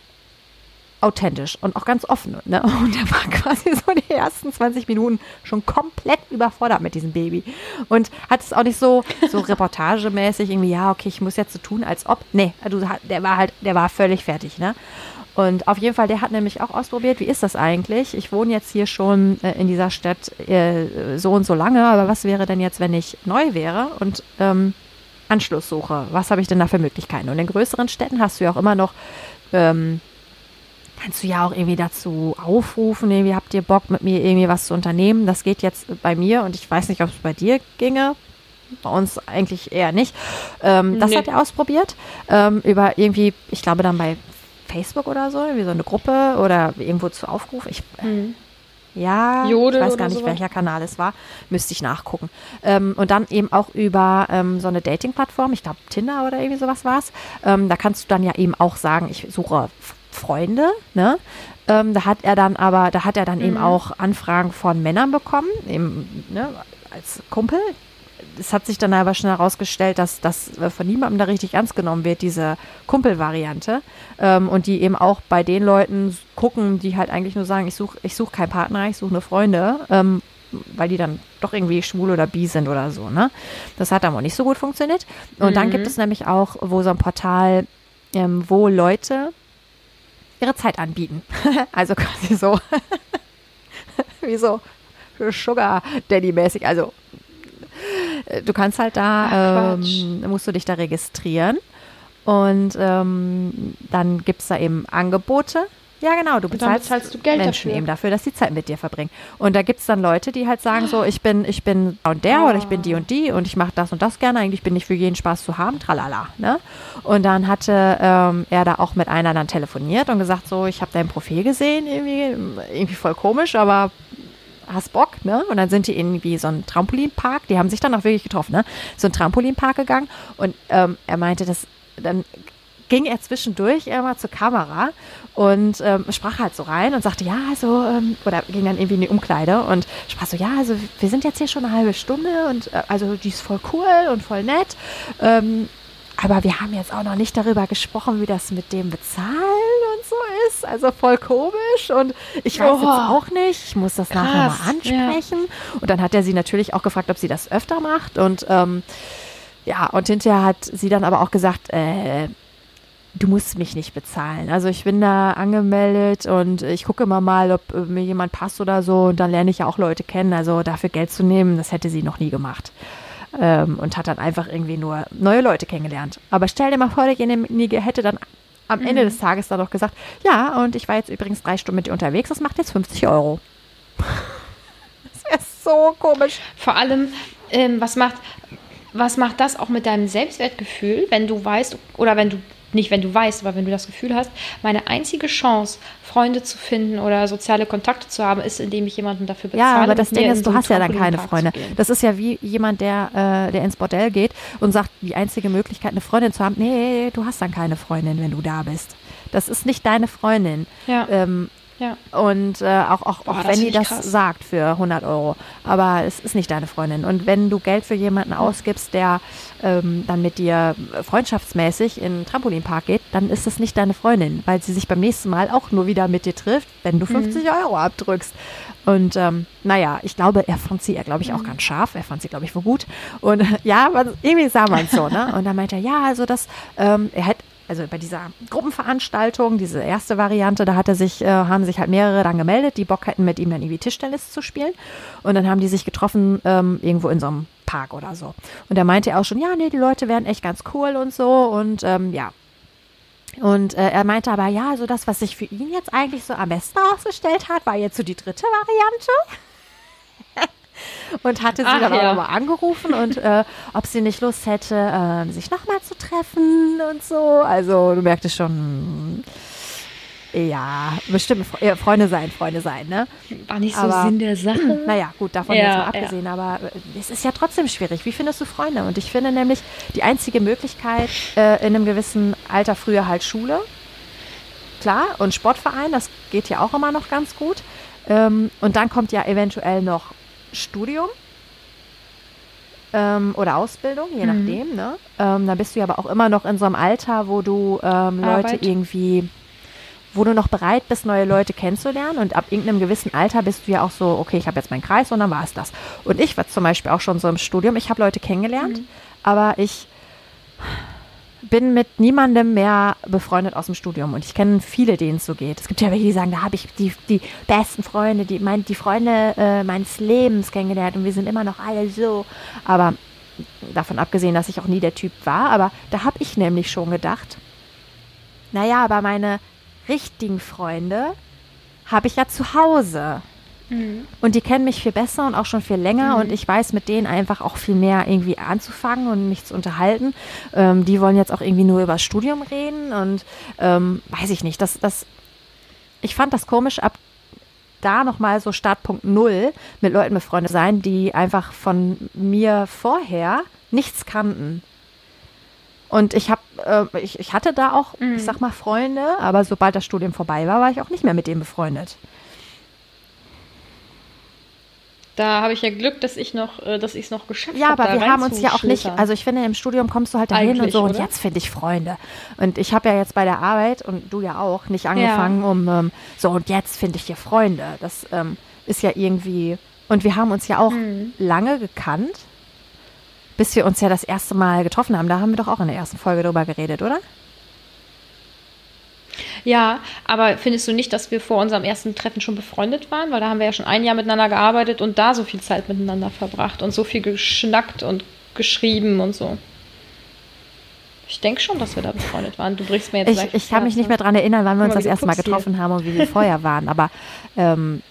authentisch und auch ganz offen. Ne? [LAUGHS] Und der war quasi so die ersten 20 Minuten schon komplett überfordert mit diesem Baby. Und hat es auch nicht so, so [LAUGHS] reportagemäßig irgendwie, ja, okay, ich muss jetzt so tun, als ob. Nee, du, der war halt, der war völlig fertig, ne? Und auf jeden Fall, der hat nämlich auch ausprobiert, wie ist das eigentlich? Ich wohne jetzt hier schon äh, in dieser Stadt äh, so und so lange, aber was wäre denn jetzt, wenn ich neu wäre und ähm, Anschluss suche? Was habe ich denn da für Möglichkeiten? Und in größeren Städten hast du ja auch immer noch, ähm, kannst du ja auch irgendwie dazu aufrufen, irgendwie habt ihr Bock mit mir irgendwie was zu unternehmen? Das geht jetzt bei mir und ich weiß nicht, ob es bei dir ginge. Bei uns eigentlich eher nicht. Ähm, das Nee. hat er ausprobiert. Ähm, über irgendwie, ich glaube dann bei Facebook oder so, irgendwie so eine Gruppe oder irgendwo zu aufgerufen. Ich, Mhm. ja, Jodel ich weiß gar nicht, sowas? welcher Kanal es war. Müsste ich nachgucken. Ähm, und dann eben auch über ähm, so eine Dating-Plattform, ich glaube Tinder oder irgendwie sowas war es. Ähm, da kannst du dann ja eben auch sagen, ich suche Freunde, ne? Ähm, da hat er dann aber, da hat er dann eben Mhm. auch Anfragen von Männern bekommen, eben ne, als Kumpel. Es hat sich dann aber schon herausgestellt, dass das äh, von niemandem da richtig ernst genommen wird, diese Kumpelvariante. Ähm, und die eben auch bei den Leuten gucken, die halt eigentlich nur sagen, ich suche ich such keinen Partner, ich suche nur Freunde, ähm, weil die dann doch irgendwie schwul oder bi sind oder so. Ne? Das hat aber nicht so gut funktioniert. Und dann Mhm. gibt es nämlich auch wo so ein Portal, ähm, wo Leute ihre Zeit anbieten. [LAUGHS] also quasi so, [LAUGHS] wie so Sugar Daddy mäßig. Also äh, du kannst halt da, Ach, ähm, musst du dich da registrieren und ähm, dann gibt es da eben Angebote. Ja, genau, du bezahlst, bezahlst du Menschen dafür. eben dafür, dass die Zeit mit dir verbringen. Und da gibt es dann Leute, die halt sagen so, ich bin, ich bin der und der oder ich bin die und die und ich mache das und das gerne. Eigentlich bin ich für jeden Spaß zu haben, tralala. Ne? Und dann hatte ähm, er da auch mit einer dann telefoniert und gesagt so, ich habe dein Profil gesehen, irgendwie, irgendwie voll komisch, aber hast Bock, ne? Und dann sind die irgendwie so ein Trampolinpark, die haben sich dann auch wirklich getroffen, ne? So ein Trampolinpark gegangen und ähm, er meinte, dass dann ging er zwischendurch immer zur Kamera und ähm, sprach halt so rein und sagte, ja, also, ähm, oder ging dann irgendwie in die Umkleide und sprach so, ja, also wir sind jetzt hier schon eine halbe Stunde und äh, also die ist voll cool und voll nett. Ähm, aber wir haben jetzt auch noch nicht darüber gesprochen, wie das mit dem Bezahlen und so ist. Also voll komisch. Und ich weiß jetzt Oh. auch nicht. Ich muss das nachher Krass, mal ansprechen. Und dann hat er sie natürlich auch gefragt, ob sie das öfter macht. Und ähm, ja, und hinterher hat sie dann aber auch gesagt, äh, du musst mich nicht bezahlen. Also ich bin da angemeldet und ich gucke immer mal, ob äh, mir jemand passt oder so. Und dann lerne ich ja auch Leute kennen. Also dafür Geld zu nehmen, das hätte sie noch nie gemacht. Ähm, und hat dann einfach irgendwie nur neue Leute kennengelernt. Aber stell dir mal vor, derjenige hätte dann am Ende des Tages dann doch gesagt, ja, und ich war jetzt übrigens drei Stunden mit dir unterwegs, das macht jetzt 50 Euro. [LAUGHS] das wäre so komisch. Vor allem, ähm, was macht, was macht das auch mit deinem Selbstwertgefühl, wenn du weißt, oder wenn du, nicht wenn du weißt, aber wenn du das Gefühl hast, meine einzige Chance, Freunde zu finden oder soziale Kontakte zu haben, ist, indem ich jemanden dafür bezahle. Ja, aber das Ding in ist, du hast ja dann keine Freunde. Das ist ja wie jemand, der, äh, der ins Bordell geht und sagt, die einzige Möglichkeit, eine Freundin zu haben. Nee, du hast dann keine Freundin, wenn du da bist. Das ist nicht deine Freundin. Ja. Ähm, Ja. Und äh, auch, auch, Boah, auch wenn die das krass. sagt für 100 Euro. Aber es ist nicht deine Freundin. Und wenn du Geld für jemanden ausgibst, der ähm, dann mit dir freundschaftsmäßig in den Trampolinpark geht, dann ist es nicht deine Freundin, weil sie sich beim nächsten Mal auch nur wieder mit dir trifft, wenn du 50 mhm. Euro abdrückst. Und ähm, naja, ich glaube, er fand sie, er glaube ich, auch mhm. ganz scharf. Er fand sie, glaube ich, wohl gut. Und [LAUGHS] ja, irgendwie sah man es so, ne? [LAUGHS] Und dann meinte er, ja, also das, ähm, er hat also bei dieser Gruppenveranstaltung, diese erste Variante, da hatte sich, äh, haben sich halt mehrere dann gemeldet, die Bock hätten, mit ihm dann irgendwie Tischtennis zu spielen. Und dann haben die sich getroffen ähm, irgendwo in so einem Park oder so. Und er meinte auch schon, ja, nee, die Leute wären echt ganz cool und so. Und ähm, ja. Und äh, er meinte aber, ja, also das, was sich für ihn jetzt eigentlich so am besten ausgestellt hat, war jetzt so die dritte Variante und hatte sie Ach, dann ja. auch mal angerufen und äh, ob sie nicht Lust hätte, äh, sich nochmal zu treffen und so. Also du merktest schon, ja, bestimmt Freunde sein, Freunde sein, ne? War nicht so aber, Sinn der Sache. [CLEARS THROAT] Naja, gut, davon ja, jetzt mal abgesehen, ja. aber äh, es ist ja trotzdem schwierig. Wie findest du Freunde? Und ich finde nämlich, die einzige Möglichkeit äh, in einem gewissen Alter, früher halt Schule, klar, und Sportverein, das geht ja auch immer noch ganz gut. Ähm, und dann kommt ja eventuell noch Studium ähm, oder Ausbildung, je mhm. nachdem. Ne? Ähm, da bist du ja aber auch immer noch in so einem Alter, wo du ähm, Leute irgendwie, wo du noch bereit bist, neue Leute kennenzulernen. Und ab irgendeinem gewissen Alter bist du ja auch so, okay, ich habe jetzt meinen Kreis und dann war es das. Und ich war zum Beispiel auch schon so im Studium. Ich habe Leute kennengelernt, mhm. aber ich bin mit niemandem mehr befreundet aus dem Studium und ich kenne viele, denen es so geht. Es gibt ja welche, die sagen, da habe ich die, die besten Freunde, die, mein, die Freunde äh, meines Lebens kennengelernt und wir sind immer noch alle so. Aber davon abgesehen, dass ich auch nie der Typ war, aber da habe ich nämlich schon gedacht, naja, aber meine richtigen Freunde habe ich ja zu Hause. Mhm. Und die kennen mich viel besser und auch schon viel länger mhm. und ich weiß mit denen einfach auch viel mehr irgendwie anzufangen und mich zu unterhalten. Ähm, die wollen jetzt auch irgendwie nur über das Studium reden und ähm, weiß ich nicht. Das, das, ich fand das komisch, ab da nochmal so Startpunkt Null mit Leuten befreundet sein, die einfach von mir vorher nichts kannten. Und ich habe, äh, ich, ich hatte da auch, mhm. ich sag mal, Freunde, aber sobald das Studium vorbei war, war ich auch nicht mehr mit denen befreundet. Da habe ich ja Glück, dass ich noch, äh, dass ich es noch geschafft habe. Ja, aber wir haben uns ja auch nicht, also ich finde, im Studium kommst du halt dahin und so oder? und jetzt finde ich Freunde. Und ich habe ja jetzt bei der Arbeit und du ja auch nicht angefangen, ja. um ähm, so und jetzt finde ich hier Freunde. Das ähm, ist ja irgendwie, und wir haben uns ja auch mhm. lange gekannt, bis wir uns ja das erste Mal getroffen haben. Da haben wir doch auch in der ersten Folge drüber geredet, oder? Ja, aber findest du nicht, dass wir vor unserem ersten Treffen schon befreundet waren? Weil da haben wir ja schon ein Jahr miteinander gearbeitet und da so viel Zeit miteinander verbracht und so viel geschnackt und geschrieben und so. Ich denke schon, dass wir da befreundet waren. Du brichst mir jetzt Ich, ich kann mich nicht mehr daran erinnern, wann wir uns das erste Mal getroffen hier. haben und wie wir [LAUGHS] vorher waren, aber ähm,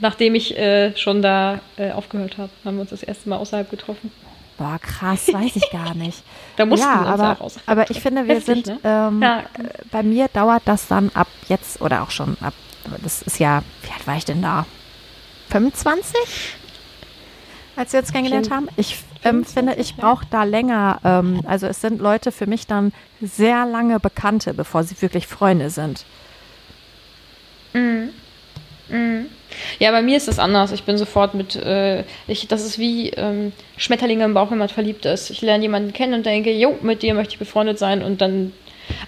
nachdem ich äh, schon da äh, aufgehört habe, haben wir uns das erste Mal außerhalb getroffen. Boah, krass, weiß ich gar [LAUGHS] nicht. da mussten ja, wir uns aber, auch aus. Aber ich finde, wir Heftig, sind, ne? ähm, ja. bei mir dauert das dann ab jetzt oder auch schon ab, das ist ja, wie alt war ich denn da? 25? Als wir uns kennengelernt haben. Ich ähm, finde, ich brauche da länger, ähm, also es sind Leute für mich dann sehr lange Bekannte, bevor sie wirklich Freunde sind. Mhm. Mhm. Ja, bei mir ist das anders. Ich bin sofort mit, äh, ich, das ist wie ähm, Schmetterlinge im Bauch, wenn man verliebt ist. Ich lerne jemanden kennen und denke, jo, mit dir möchte ich befreundet sein und dann,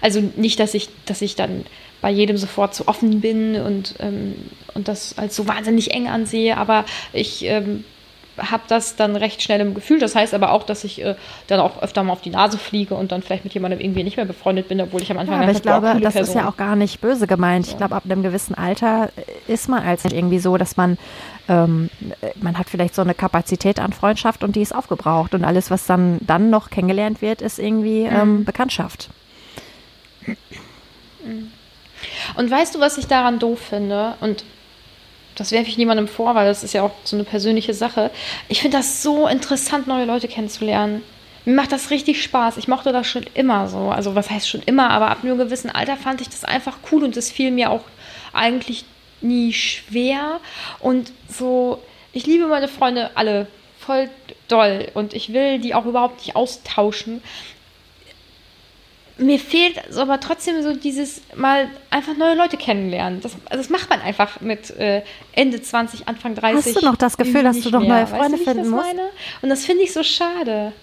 also nicht, dass ich, dass ich dann bei jedem sofort so offen bin und, ähm, und das als so wahnsinnig eng ansehe, aber ich ähm, habe das dann recht schnell im Gefühl. Das heißt aber auch, dass ich äh, dann auch öfter mal auf die Nase fliege und dann vielleicht mit jemandem irgendwie nicht mehr befreundet bin, obwohl ich am Anfang ja, aber ich glaube, das Person. ist ja auch gar nicht böse gemeint. Ich glaube, ab einem gewissen Alter ist man als irgendwie so, dass man ähm, man hat vielleicht so eine Kapazität an Freundschaft und die ist aufgebraucht und alles, was dann dann noch kennengelernt wird, ist irgendwie mhm. ähm, Bekanntschaft. Und weißt du, was ich daran doof finde? Und das werfe ich niemandem vor, weil das ist ja auch so eine persönliche Sache. Ich finde das so interessant, neue Leute kennenzulernen. Mir macht das richtig Spaß. Ich mochte das schon immer so. Also was heißt schon immer, aber ab einem gewissen Alter fand ich das einfach cool und es fiel mir auch eigentlich nie schwer. Und so, ich liebe meine Freunde alle voll doll und ich will die auch überhaupt nicht austauschen. Mir fehlt aber trotzdem so dieses mal einfach neue Leute kennenlernen. Das, also das macht man einfach mit äh, Ende 20, Anfang 30. Hast du noch das Gefühl, dass du noch neue Freunde weißt du, finden musst? Meine? Und das finde ich so schade.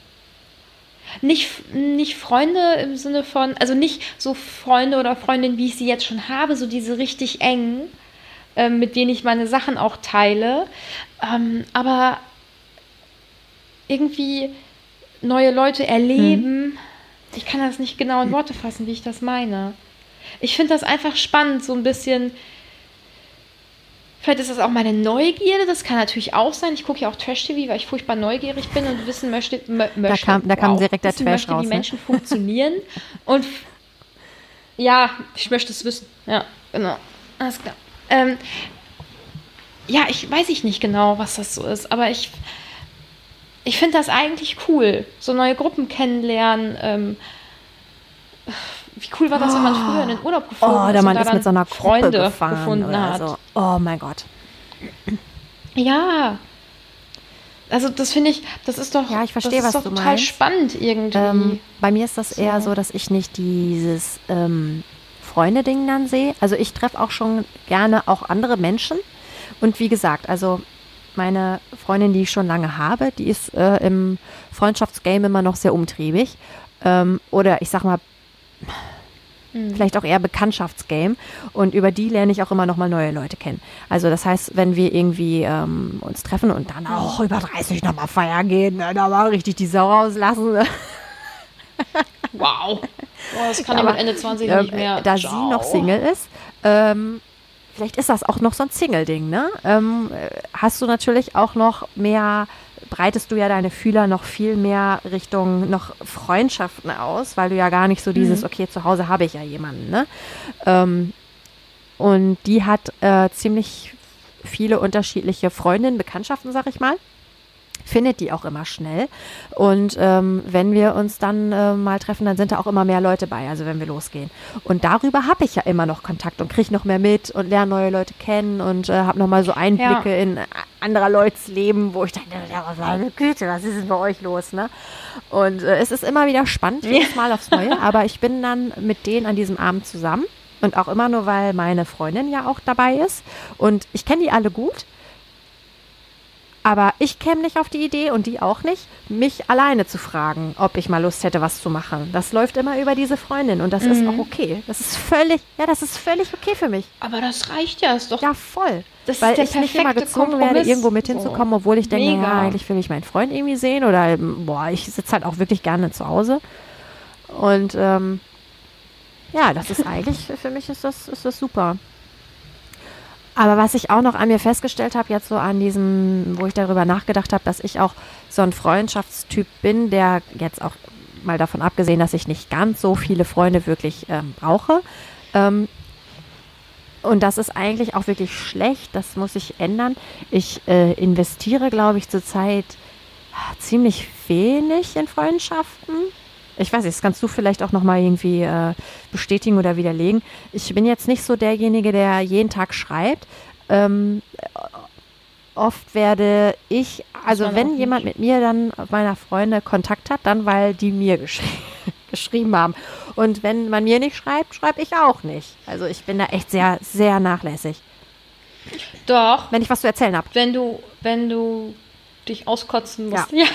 Nicht, nicht Freunde im Sinne von, also nicht so Freunde oder Freundinnen, wie ich sie jetzt schon habe, so diese richtig engen, äh, mit denen ich meine Sachen auch teile. Ähm, aber irgendwie neue Leute erleben. Hm ich kann das nicht genau in Worte fassen, wie ich das meine. Ich finde das einfach spannend, so ein bisschen. Vielleicht ist das auch meine Neugierde, das kann natürlich auch sein. Ich gucke ja auch Trash-TV, weil ich furchtbar neugierig bin und wissen möchte, möchte da kam, da kam direkt der Trash möchte, raus. Wie ne? Menschen funktionieren. [LAUGHS] und ja, ich möchte es wissen. Ja, genau. Alles klar. Ähm, ja, ich weiß ich nicht genau, was das so ist, aber ich ich finde das eigentlich cool, so neue Gruppen kennenlernen. Ähm, wie cool war das, wenn man oh. früher in den Urlaub geflogen oh, ist da man ist mit so einer Gruppe Freunde gefunden hat. So. Oh mein Gott. Ja. Also das finde ich, das ist doch, ja, ich verstehe, was total meinst. spannend irgendwie. Ähm, bei mir ist das so. eher so, dass ich nicht dieses ähm, Freunde-Ding dann sehe. Also ich treffe auch schon gerne auch andere Menschen. Und wie gesagt, also meine Freundin, die ich schon lange habe, die ist äh, im Freundschaftsgame immer noch sehr umtriebig. Ähm, oder ich sag mal, mhm. vielleicht auch eher Bekanntschaftsgame. Und über die lerne ich auch immer noch mal neue Leute kennen. Also das heißt, wenn wir irgendwie ähm, uns treffen und dann auch über 30 nochmal feiern gehen, ne, da mal richtig die Sau rauslassen. Wow. Boah, das kann ja mit Ende 20 äh, nicht mehr. Da Ciao. sie noch Single ist, ähm, vielleicht ist das auch noch so ein Single-Ding, ne? Ähm, hast du natürlich auch noch mehr, breitest du ja deine Fühler noch viel mehr Richtung noch Freundschaften aus, weil du ja gar nicht so dieses, mhm. okay, zu Hause habe ich ja jemanden, ne? Ähm, und die hat äh, ziemlich viele unterschiedliche Freundinnen, Bekanntschaften, sag ich mal findet die auch immer schnell. Und ähm, wenn wir uns dann äh, mal treffen, dann sind da auch immer mehr Leute bei, also wenn wir losgehen. Und darüber habe ich ja immer noch Kontakt und kriege noch mehr mit und lerne neue Leute kennen und äh, habe nochmal so Einblicke ja. in anderer Leute's Leben, wo ich dachte, ja, meine Güte, was ist denn bei euch los? Ne? Und äh, es ist immer wieder spannend, jedes Mal aufs Neue, aber ich bin dann mit denen an diesem Abend zusammen. Und auch immer nur, weil meine Freundin ja auch dabei ist. Und ich kenne die alle gut. Aber ich käme nicht auf die Idee und die auch nicht, mich alleine zu fragen, ob ich mal Lust hätte, was zu machen. Das läuft immer über diese Freundin und das mhm. ist auch okay. Das ist völlig, ja, das ist völlig okay für mich. Aber das reicht ja, ist doch. Ja, voll. Das Weil ich nicht immer gezwungen Kompromiss. werde, irgendwo mit hinzukommen, obwohl ich denke, ja, eigentlich will ich meinen Freund irgendwie sehen oder boah, ich sitze halt auch wirklich gerne zu Hause. Und ähm, ja, das ist [LAUGHS] eigentlich, für mich ist das, ist das super. Aber was ich auch noch an mir festgestellt habe, jetzt so an diesem, wo ich darüber nachgedacht habe, dass ich auch so ein Freundschaftstyp bin, der jetzt auch mal davon abgesehen, dass ich nicht ganz so viele Freunde wirklich ähm, brauche. Ähm, und das ist eigentlich auch wirklich schlecht, das muss ich ändern. Ich äh, investiere, glaube ich, zurzeit ziemlich wenig in Freundschaften. Ich weiß nicht, das kannst du vielleicht auch nochmal irgendwie äh, bestätigen oder widerlegen. Ich bin jetzt nicht so derjenige, der jeden Tag schreibt. Ähm, oft werde ich, also wenn jemand mit mir dann meiner Freunde Kontakt hat, dann weil die mir gesch [LAUGHS] geschrieben haben. Und wenn man mir nicht schreibt, schreibe ich auch nicht. Also ich bin da echt sehr, sehr nachlässig. Doch. Wenn ich was zu erzählen habe. Wenn du, wenn du dich auskotzen musst. Ja. ja.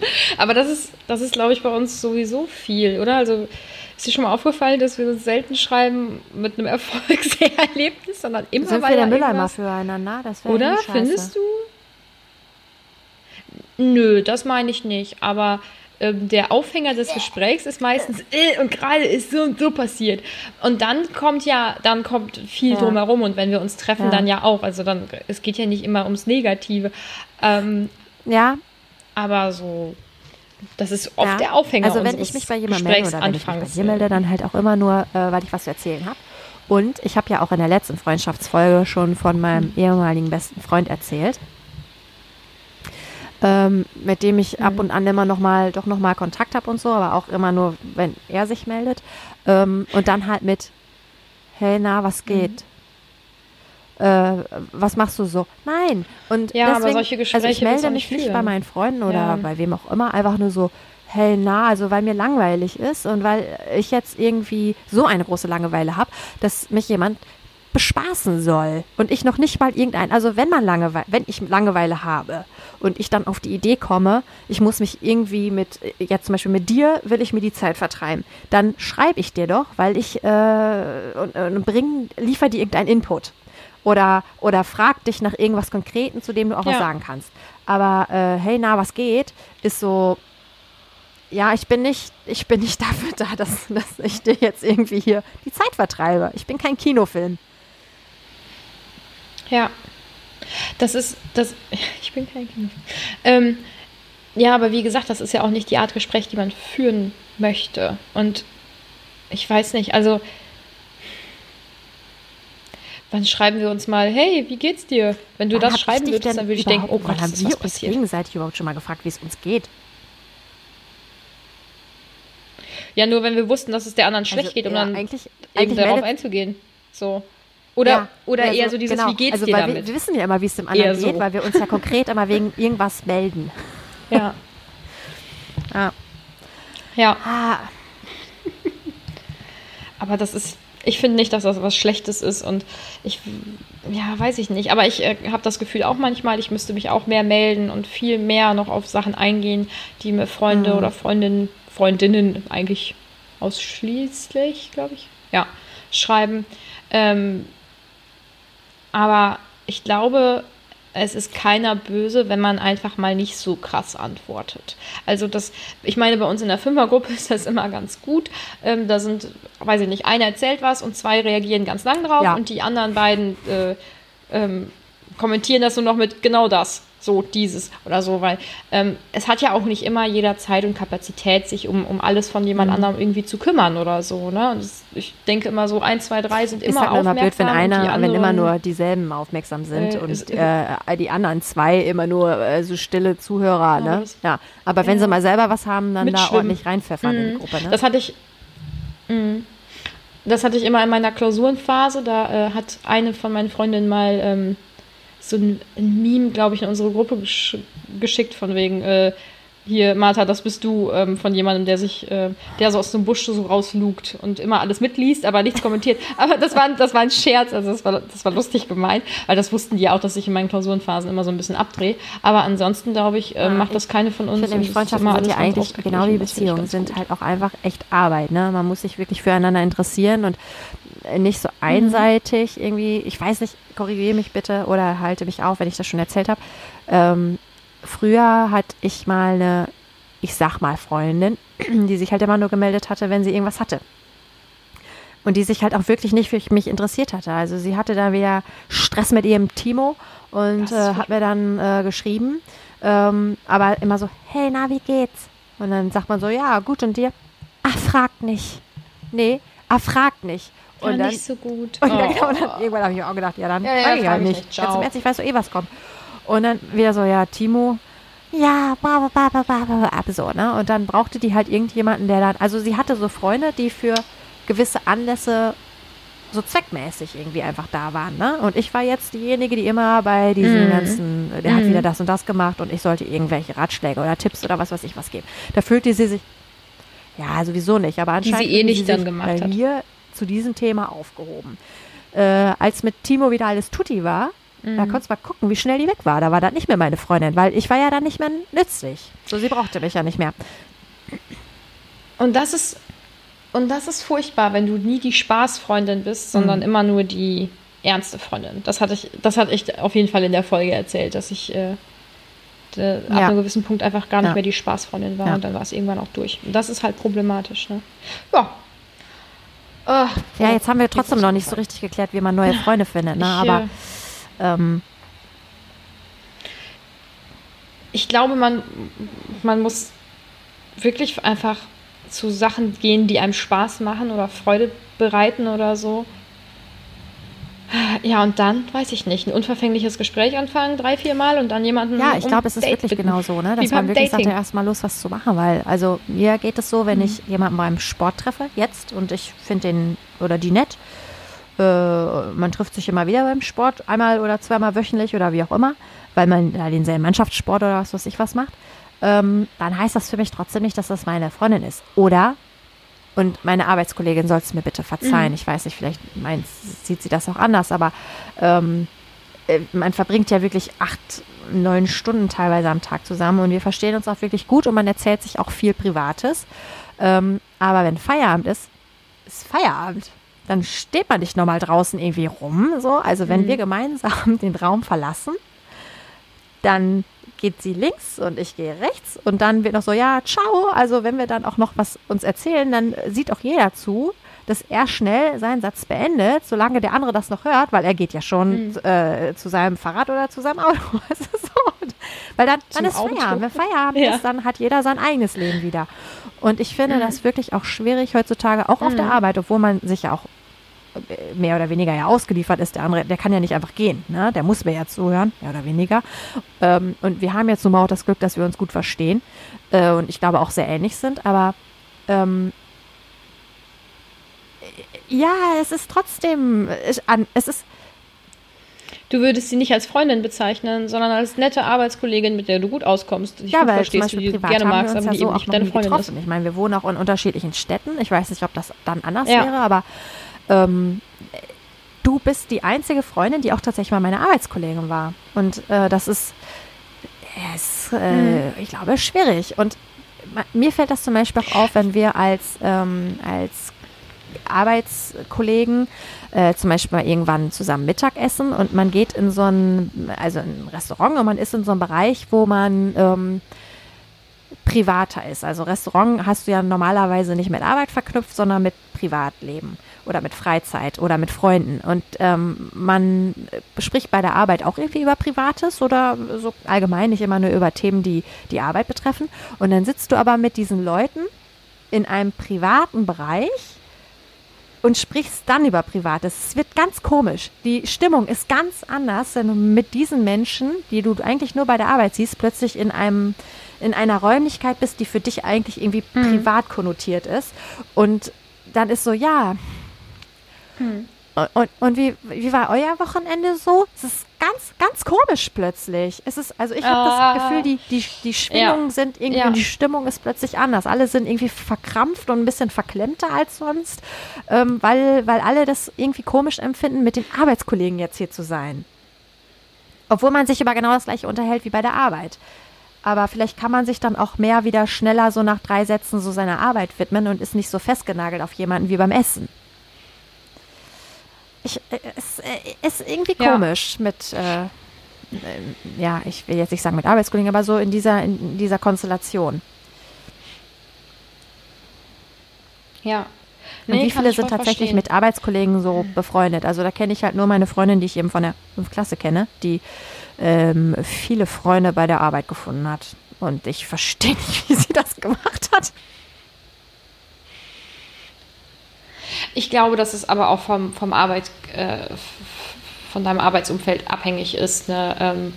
[LAUGHS] Aber das ist, das ist, glaube ich, bei uns sowieso viel, oder? Also ist dir schon mal aufgefallen, dass wir uns selten schreiben mit einem [LAUGHS] Erfolgserlebnis, sondern immer Sind wir der Mülleimer füreinander? Das oder? Findest du? Nö, das meine ich nicht. Aber ähm, der Aufhänger des Gesprächs ist meistens äh, und gerade ist so und so passiert. Und dann kommt ja, dann kommt viel ja. drumherum und wenn wir uns treffen, ja. dann ja auch. Also dann, es geht ja nicht immer ums Negative. Ähm, ja, aber so, das ist oft ja. der Aufhänger Also wenn ich mich bei jemandem melde oder wenn ich mich bei dir melde, dann halt auch immer nur, äh, weil ich was zu erzählen habe. Und ich habe ja auch in der letzten Freundschaftsfolge schon von meinem mhm. ehemaligen besten Freund erzählt. Ähm, mit dem ich mhm. ab und an immer noch mal, doch noch mal Kontakt habe und so, aber auch immer nur, wenn er sich meldet. Ähm, und dann halt mit, hey, na, was geht? Mhm äh, was machst du so? Nein. Und ja, deswegen, aber solche Gespräche also ich melde mich nicht bei meinen Freunden oder ja. bei wem auch immer, einfach nur so, hey, na, also weil mir langweilig ist und weil ich jetzt irgendwie so eine große Langeweile habe, dass mich jemand bespaßen soll und ich noch nicht mal irgendein, also wenn man Langeweile, wenn ich Langeweile habe und ich dann auf die Idee komme, ich muss mich irgendwie mit, jetzt zum Beispiel mit dir will ich mir die Zeit vertreiben, dann schreibe ich dir doch, weil ich äh, und, und bring, liefer dir irgendeinen Input oder oder frag dich nach irgendwas Konkreten, zu dem du auch ja. was sagen kannst. Aber äh, hey, na, was geht, ist so, ja, ich bin nicht, ich bin nicht [LAUGHS] dafür da, dass, dass ich dir jetzt irgendwie hier die Zeit vertreibe. Ich bin kein Kinofilm. Ja. Das ist, das, [LAUGHS] ich bin kein Kind. Ähm, ja, aber wie gesagt, das ist ja auch nicht die Art Gespräch, die man führen möchte. Und ich weiß nicht, also wann schreiben wir uns mal, hey, wie geht's dir? Wenn du wann das schreiben würdest, dann würde ich denken, oh Gott, haben wir uns gegenseitig überhaupt schon mal gefragt, wie es uns geht? Ja, nur wenn wir wussten, dass es der anderen schlecht also, geht, um ja, dann eigentlich, eben eigentlich darauf einzugehen. So. Oder, ja, oder eher so, so dieses, genau. wie geht's also, dir damit? Wir, wir wissen ja immer, wie es dem anderen eher geht, so. weil wir uns ja [LAUGHS] konkret immer wegen irgendwas melden. Ja. ja. Ja. Ah. Aber das ist, ich finde nicht, dass das was Schlechtes ist und ich, ja, weiß ich nicht. Aber ich äh, habe das Gefühl auch manchmal, ich müsste mich auch mehr melden und viel mehr noch auf Sachen eingehen, die mir Freunde mhm. oder Freundinnen, Freundinnen eigentlich ausschließlich, glaube ich, ja, schreiben. Ähm, aber ich glaube, es ist keiner böse, wenn man einfach mal nicht so krass antwortet. Also das, ich meine, bei uns in der Fünfergruppe [LAUGHS] ist das immer ganz gut. Ähm, da sind, weiß ich nicht, einer erzählt was und zwei reagieren ganz lang drauf ja. und die anderen beiden äh, ähm, kommentieren das nur noch mit genau das so dieses oder so, weil ähm, es hat ja auch nicht immer jeder Zeit und Kapazität, sich um, um alles von jemand mhm. anderem irgendwie zu kümmern oder so. Ne? Das, ich denke immer so, ein, zwei, drei sind immer aufmerksam. Immer blöd, wenn einer, anderen, wenn immer nur dieselben aufmerksam sind äh, und äh, die anderen zwei immer nur äh, so stille Zuhörer. Ja, ne? ja. aber wenn sie mal selber was haben, dann da ordentlich reinpfeffern mhm. in die mhm. Gruppe. Ne? Das hatte ich. Mh. Das hatte ich immer in meiner Klausurenphase. Da äh, hat eine von meinen Freundinnen mal ähm, so ein, ein Meme, glaube ich, in unsere Gruppe gesch geschickt, von wegen, äh, hier, Martha, das bist du, ähm, von jemandem, der sich, äh, der so aus dem Busch so rauslugt und immer alles mitliest, aber nichts kommentiert. [LAUGHS] Aber das war, das war ein Scherz, also das war, das war lustig gemeint, weil das wussten die auch, dass ich in meinen Klausurenphasen immer so ein bisschen abdrehe. Aber ansonsten, glaube ich, äh, macht das keine von uns. Ich finde nämlich Freundschaften sind ja eigentlich genau wie Beziehungen, sind halt auch einfach echt Arbeit. Ne? Man muss sich wirklich füreinander interessieren und nicht so einseitig mhm. irgendwie, ich weiß nicht, korrigiere mich bitte oder halte mich auf, wenn ich das schon erzählt habe. Ähm, früher hatte ich mal eine, ich sag mal, Freundin, [CLEARS THROAT] die sich halt immer nur gemeldet hatte, wenn sie irgendwas hatte. Und die sich halt auch wirklich nicht für mich interessiert hatte. Also sie hatte da wieder Stress mit ihrem Timo und äh, hat mir dann äh, geschrieben, ähm, aber immer so, hey, na, wie geht's? Und dann sagt man so, ja, gut und dir? Ach, fragt nicht. Nee, ach, fragt nicht. Und ja, dann, nicht so gut. Und dann, oh. dann, irgendwann habe ich auch gedacht, ja, dann ja, ja, ich halt nicht. nicht. Jetzt im Ernst, ich weiß so eh, was kommt. Und dann wieder so, ja, Timo, ja, bla, bla, bla, bla, bla, ab so, ne? Und dann brauchte die halt irgendjemanden, der dann, also sie hatte so Freunde, die für gewisse Anlässe so zweckmäßig irgendwie einfach da waren, ne? Und ich war jetzt diejenige, die immer bei diesen mm. ganzen, der mm. hat mhm. wieder das und das gemacht und ich sollte irgendwelche Ratschläge oder Tipps oder was weiß ich was geben. Da fühlte sie sich, ja, sowieso nicht, aber anscheinend die sie eh nicht dann gemacht hat. Mir zu diesem Thema aufgehoben. Äh, als mit Timo wieder alles tutti war, mhm. da konntest du mal gucken, wie schnell die weg war. Da war das nicht mehr meine Freundin, weil ich war ja dann nicht mehr nützlich. So, sie brauchte mich ja nicht mehr. Und das ist, und das ist furchtbar, wenn du nie die Spaßfreundin bist, sondern mhm. immer nur die ernste Freundin. Das hatte ich, das hatte ich auf jeden Fall in der Folge erzählt, dass ich äh, ja. ab einem gewissen Punkt einfach gar nicht ja. mehr die Spaßfreundin war ja. und dann war es irgendwann auch durch. Und das ist halt problematisch. Ne? Ja, Oh, ja, jetzt haben wir trotzdem noch nicht so richtig geklärt, wie man neue [LAUGHS] Freunde findet. Ne? Ich, Aber ähm, ich glaube, man, man muss wirklich einfach zu Sachen gehen, die einem Spaß machen oder Freude bereiten oder so. Ja, und dann, weiß ich nicht, ein unverfängliches Gespräch anfangen, drei, vier Mal und dann jemanden. Ja, ich glaube, es ist Date wirklich genau so, ne? dass man wirklich Dating. sagt, ja, erstmal los, was zu machen, weil, also mir geht es so, wenn mhm. ich jemanden beim Sport treffe, jetzt, und ich finde den oder die nett, äh, man trifft sich immer wieder beim Sport, einmal oder zweimal wöchentlich oder wie auch immer, weil man ja, denselben Mannschaftssport oder was weiß ich was macht. ähm, dann heißt das für mich trotzdem nicht, dass das meine Freundin ist. Oder, und meine Arbeitskollegin soll es mir bitte verzeihen, mhm. ich weiß nicht, vielleicht meint, sieht sie das auch anders, aber ähm, äh, man verbringt ja wirklich acht, neun Stunden teilweise am Tag zusammen und wir verstehen uns auch wirklich gut und man erzählt sich auch viel Privates. Ähm, aber wenn Feierabend ist, ist Feierabend. Dann steht man nicht nochmal draußen irgendwie rum. So. Also wenn mhm. wir gemeinsam [LAUGHS] den Raum verlassen, dann geht sie links und ich gehe rechts und dann wird noch so, ja, ciao. Also wenn wir dann auch noch was uns erzählen, dann sieht auch jeder zu, dass er schnell seinen Satz beendet, solange der andere das noch hört, weil er geht ja schon mhm. äh, zu seinem Fahrrad oder zu seinem Auto. [LAUGHS] so. Weil dann, dann ist Auto. Feierabend. Wenn Feierabend ja. ist, dann hat jeder sein eigenes Leben wieder. Und ich finde mhm. das wirklich auch schwierig heutzutage, auch mhm. auf der mhm. Arbeit, obwohl man sich ja auch mehr oder weniger ja ausgeliefert ist. Der andere, der kann ja nicht einfach gehen. Ne? Der muss mir ja zuhören, mehr oder weniger. Ähm, und wir haben jetzt nun mal auch das Glück, dass wir uns gut verstehen äh, und ich glaube auch sehr ähnlich sind. Aber ähm, ja, es ist trotzdem, es ist. Du würdest sie nicht als Freundin bezeichnen, sondern als nette Arbeitskollegin, mit der du gut auskommst. Ich ja, weil verstehst, zum Beispiel du gerne magst, aber ja die so eben nicht deine Freundin getroffen. ist. Ich meine, wir wohnen auch in unterschiedlichen Städten. Ich weiß nicht, ob das dann anders ja. wäre, aber ähm, du bist die einzige Freundin, die auch tatsächlich mal meine Arbeitskollegin war. Und äh, das ist, ist äh, mhm. ich glaube, schwierig. Und mir fällt das zum Beispiel auch auf, wenn wir als, ähm, als Arbeitskollegen äh, zum Beispiel mal irgendwann zusammen Mittagessen und man geht in so ein, also ein Restaurant und man ist in so einem Bereich, wo man ähm, privater ist. Also Restaurant hast du ja normalerweise nicht mit Arbeit verknüpft, sondern mit Privatleben oder mit Freizeit oder mit Freunden. Und ähm, man spricht bei der Arbeit auch irgendwie über Privates oder so allgemein, nicht immer nur über Themen, die die Arbeit betreffen. Und dann sitzt du aber mit diesen Leuten in einem privaten Bereich und sprichst dann über Privates. Es wird ganz komisch. Die Stimmung ist ganz anders, wenn du mit diesen Menschen, die du eigentlich nur bei der Arbeit siehst, plötzlich in einem in einer Räumlichkeit bist, die für dich eigentlich irgendwie mhm. privat konnotiert ist. Und dann ist so, ja, hm. Und, und wie, wie war euer Wochenende so? Es ist ganz, ganz komisch plötzlich. Es ist, also ich habe uh, das ah. Gefühl, die, die, die Schwingungen ja. sind irgendwie, ja. die Stimmung ist plötzlich anders. Alle sind irgendwie verkrampft und ein bisschen verklemmter als sonst, ähm, weil, weil alle das irgendwie komisch empfinden, mit den Arbeitskollegen jetzt hier zu sein. Obwohl man sich über genau das gleiche unterhält wie bei der Arbeit. Aber vielleicht kann man sich dann auch mehr wieder schneller so nach drei Sätzen so seiner Arbeit widmen und ist nicht so festgenagelt auf jemanden wie beim Essen ich, äh, es äh, ist irgendwie ja. komisch mit, äh, äh, ja, ich will jetzt nicht sagen mit Arbeitskollegen, aber so in dieser, in dieser Konstellation. Ja. Nee, und wie viele sind tatsächlich verstehen. mit Arbeitskollegen so befreundet? Also da kenne ich halt nur meine Freundin, die ich eben von der 5. Klasse kenne, die ähm, viele Freunde bei der Arbeit gefunden hat. Und ich verstehe nicht, [LAUGHS] wie sie das gemacht hat. Ich glaube, dass es aber auch vom, vom Arbeit, äh, von deinem Arbeitsumfeld abhängig ist. Ne? Ähm,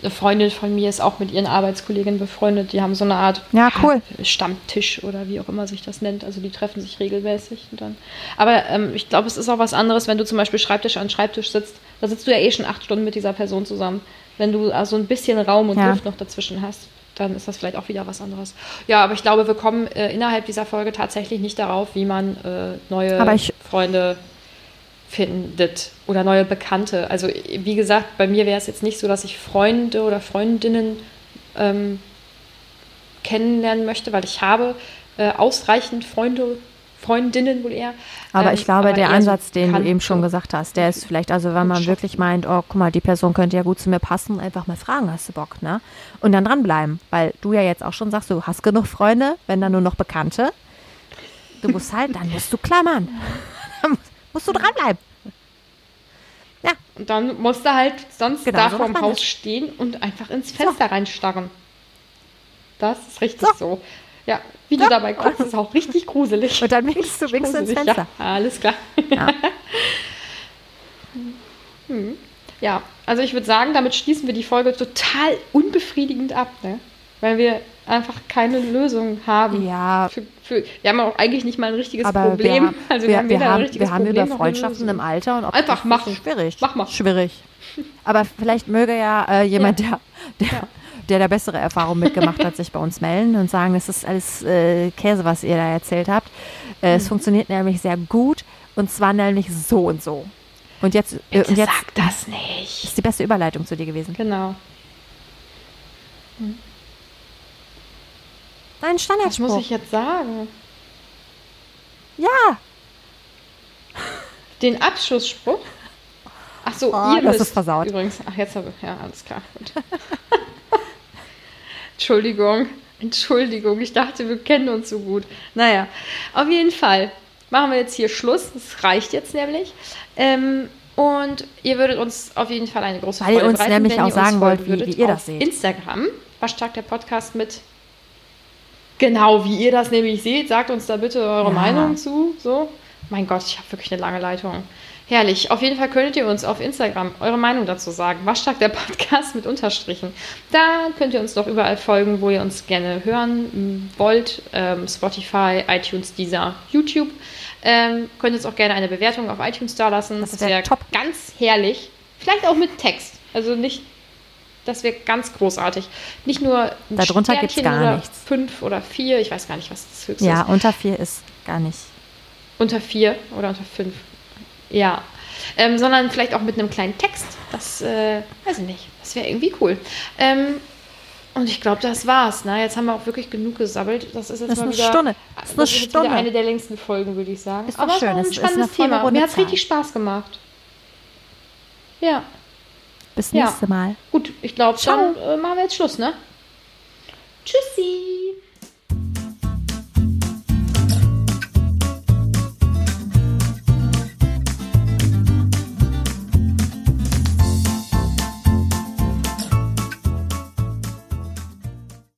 eine Freundin von mir ist auch mit ihren Arbeitskolleginnen befreundet. Die haben so eine Art ja, cool. Stammtisch oder wie auch immer sich das nennt. Also die treffen sich regelmäßig. Dann. Aber ähm, ich glaube, es ist auch was anderes, wenn du zum Beispiel Schreibtisch an Schreibtisch sitzt. Da sitzt du ja eh schon acht Stunden mit dieser Person zusammen. Wenn du also ein bisschen Raum und ja. Luft noch dazwischen hast dann ist das vielleicht auch wieder was anderes. Ja, aber ich glaube, wir kommen äh, innerhalb dieser Folge tatsächlich nicht darauf, wie man äh, neue ich, Freunde findet oder neue Bekannte. Also wie gesagt, bei mir wäre es jetzt nicht so, dass ich Freunde oder Freundinnen ähm, kennenlernen möchte, weil ich habe äh, ausreichend Freunde Freundinnen wohl eher. Aber ich ähm, glaube, der Ansatz, so den du eben schon gesagt hast, der ist vielleicht, also wenn man wirklich meint, oh, guck mal, die Person könnte ja gut zu mir passen, einfach mal fragen, hast du Bock, ne? Und dann dranbleiben, weil du ja jetzt auch schon sagst, du hast genug Freunde, wenn dann nur noch Bekannte. Du musst halt, dann musst du klammern. [LAUGHS] dann musst du dranbleiben. Ja. Und dann musst du halt sonst genau, da so vorm Haus das. stehen und einfach ins Fenster so. reinstarren. Das ist richtig so. so. Ja, wie ja. du dabei guckst, ist auch richtig gruselig. Und dann winkst du, winkst du ins Fenster. Ja, alles klar. Ja. [LAUGHS] hm. ja, also ich würde sagen, damit schließen wir die Folge total unbefriedigend ab, ne? Weil wir einfach keine Lösung haben. Ja. Für, für, wir haben auch eigentlich nicht mal ein richtiges Aber Problem. Wir, also wir, wir haben, wir haben, wir haben über Freundschaften im Alter und einfach machen. Schwierig. Mach mal. Schwierig. [LAUGHS] Aber vielleicht möge ja äh, jemand, ja. der, der der da bessere Erfahrungen mitgemacht hat, sich bei uns melden und sagen, es ist alles äh, Käse, was ihr da erzählt habt. Äh, mhm. Es funktioniert nämlich sehr gut und zwar nämlich so und so. Und jetzt, äh, und jetzt sag das nicht. Ist die beste Überleitung zu dir gewesen. Genau. Hm. Dein Standardspruch. Was muss ich jetzt sagen? Ja. [LAUGHS] Den Abschlussspruch? Ach so, oh, ihr das ist versaut. Übrigens, ach jetzt habe ich, ja, alles klar. [LAUGHS] Entschuldigung, Entschuldigung, ich dachte, wir kennen uns so gut. Naja, auf jeden Fall machen wir jetzt hier Schluss. Das reicht jetzt nämlich. Ähm, und ihr würdet uns auf jeden Fall eine große Weil Freude ihr uns bereiten, nämlich auch sagen wollt, wie, wie, ihr das seht. Instagram, Waschtag der Podcast mit genau, wie ihr das nämlich seht. Sagt uns da bitte eure ja. Meinung zu. So. Mein Gott, ich habe wirklich eine lange Leitung. Herrlich. Auf jeden Fall könntet ihr uns auf Instagram eure Meinung dazu sagen. Waschtag der Podcast mit Unterstrichen. Da könnt ihr uns doch überall folgen, wo ihr uns gerne hören wollt. Ähm, Spotify, iTunes, Deezer, YouTube. Ähm, könnt uns auch gerne eine Bewertung auf iTunes da lassen. Das, das wäre top. Ganz herrlich. Vielleicht auch mit Text. Also nicht, das wäre ganz großartig. Nicht nur ein Darunter gibt es gar oder nichts. Fünf oder vier. Ich weiß gar nicht, was das höchste ja, ist. Ja, unter vier ist gar nicht. Unter vier oder unter fünf. Ja. Ähm, sondern vielleicht auch mit einem kleinen Text. Das, äh, weiß ich nicht. Das wäre irgendwie cool. Ähm, und ich glaube, das war's. Ne? Jetzt haben wir auch wirklich genug gesabbelt. Das ist jetzt das mal ist wieder, Stunde. Das ist, das ist Stunde. eine der längsten Folgen, würde ich sagen. Ist Aber schön. Es ist ein spannendes Thema. Mir hat es richtig Spaß gemacht. Ja. Bis nächste ja. Mal. Gut, ich glaube, dann äh, machen wir jetzt Schluss, ne? Tschüssi.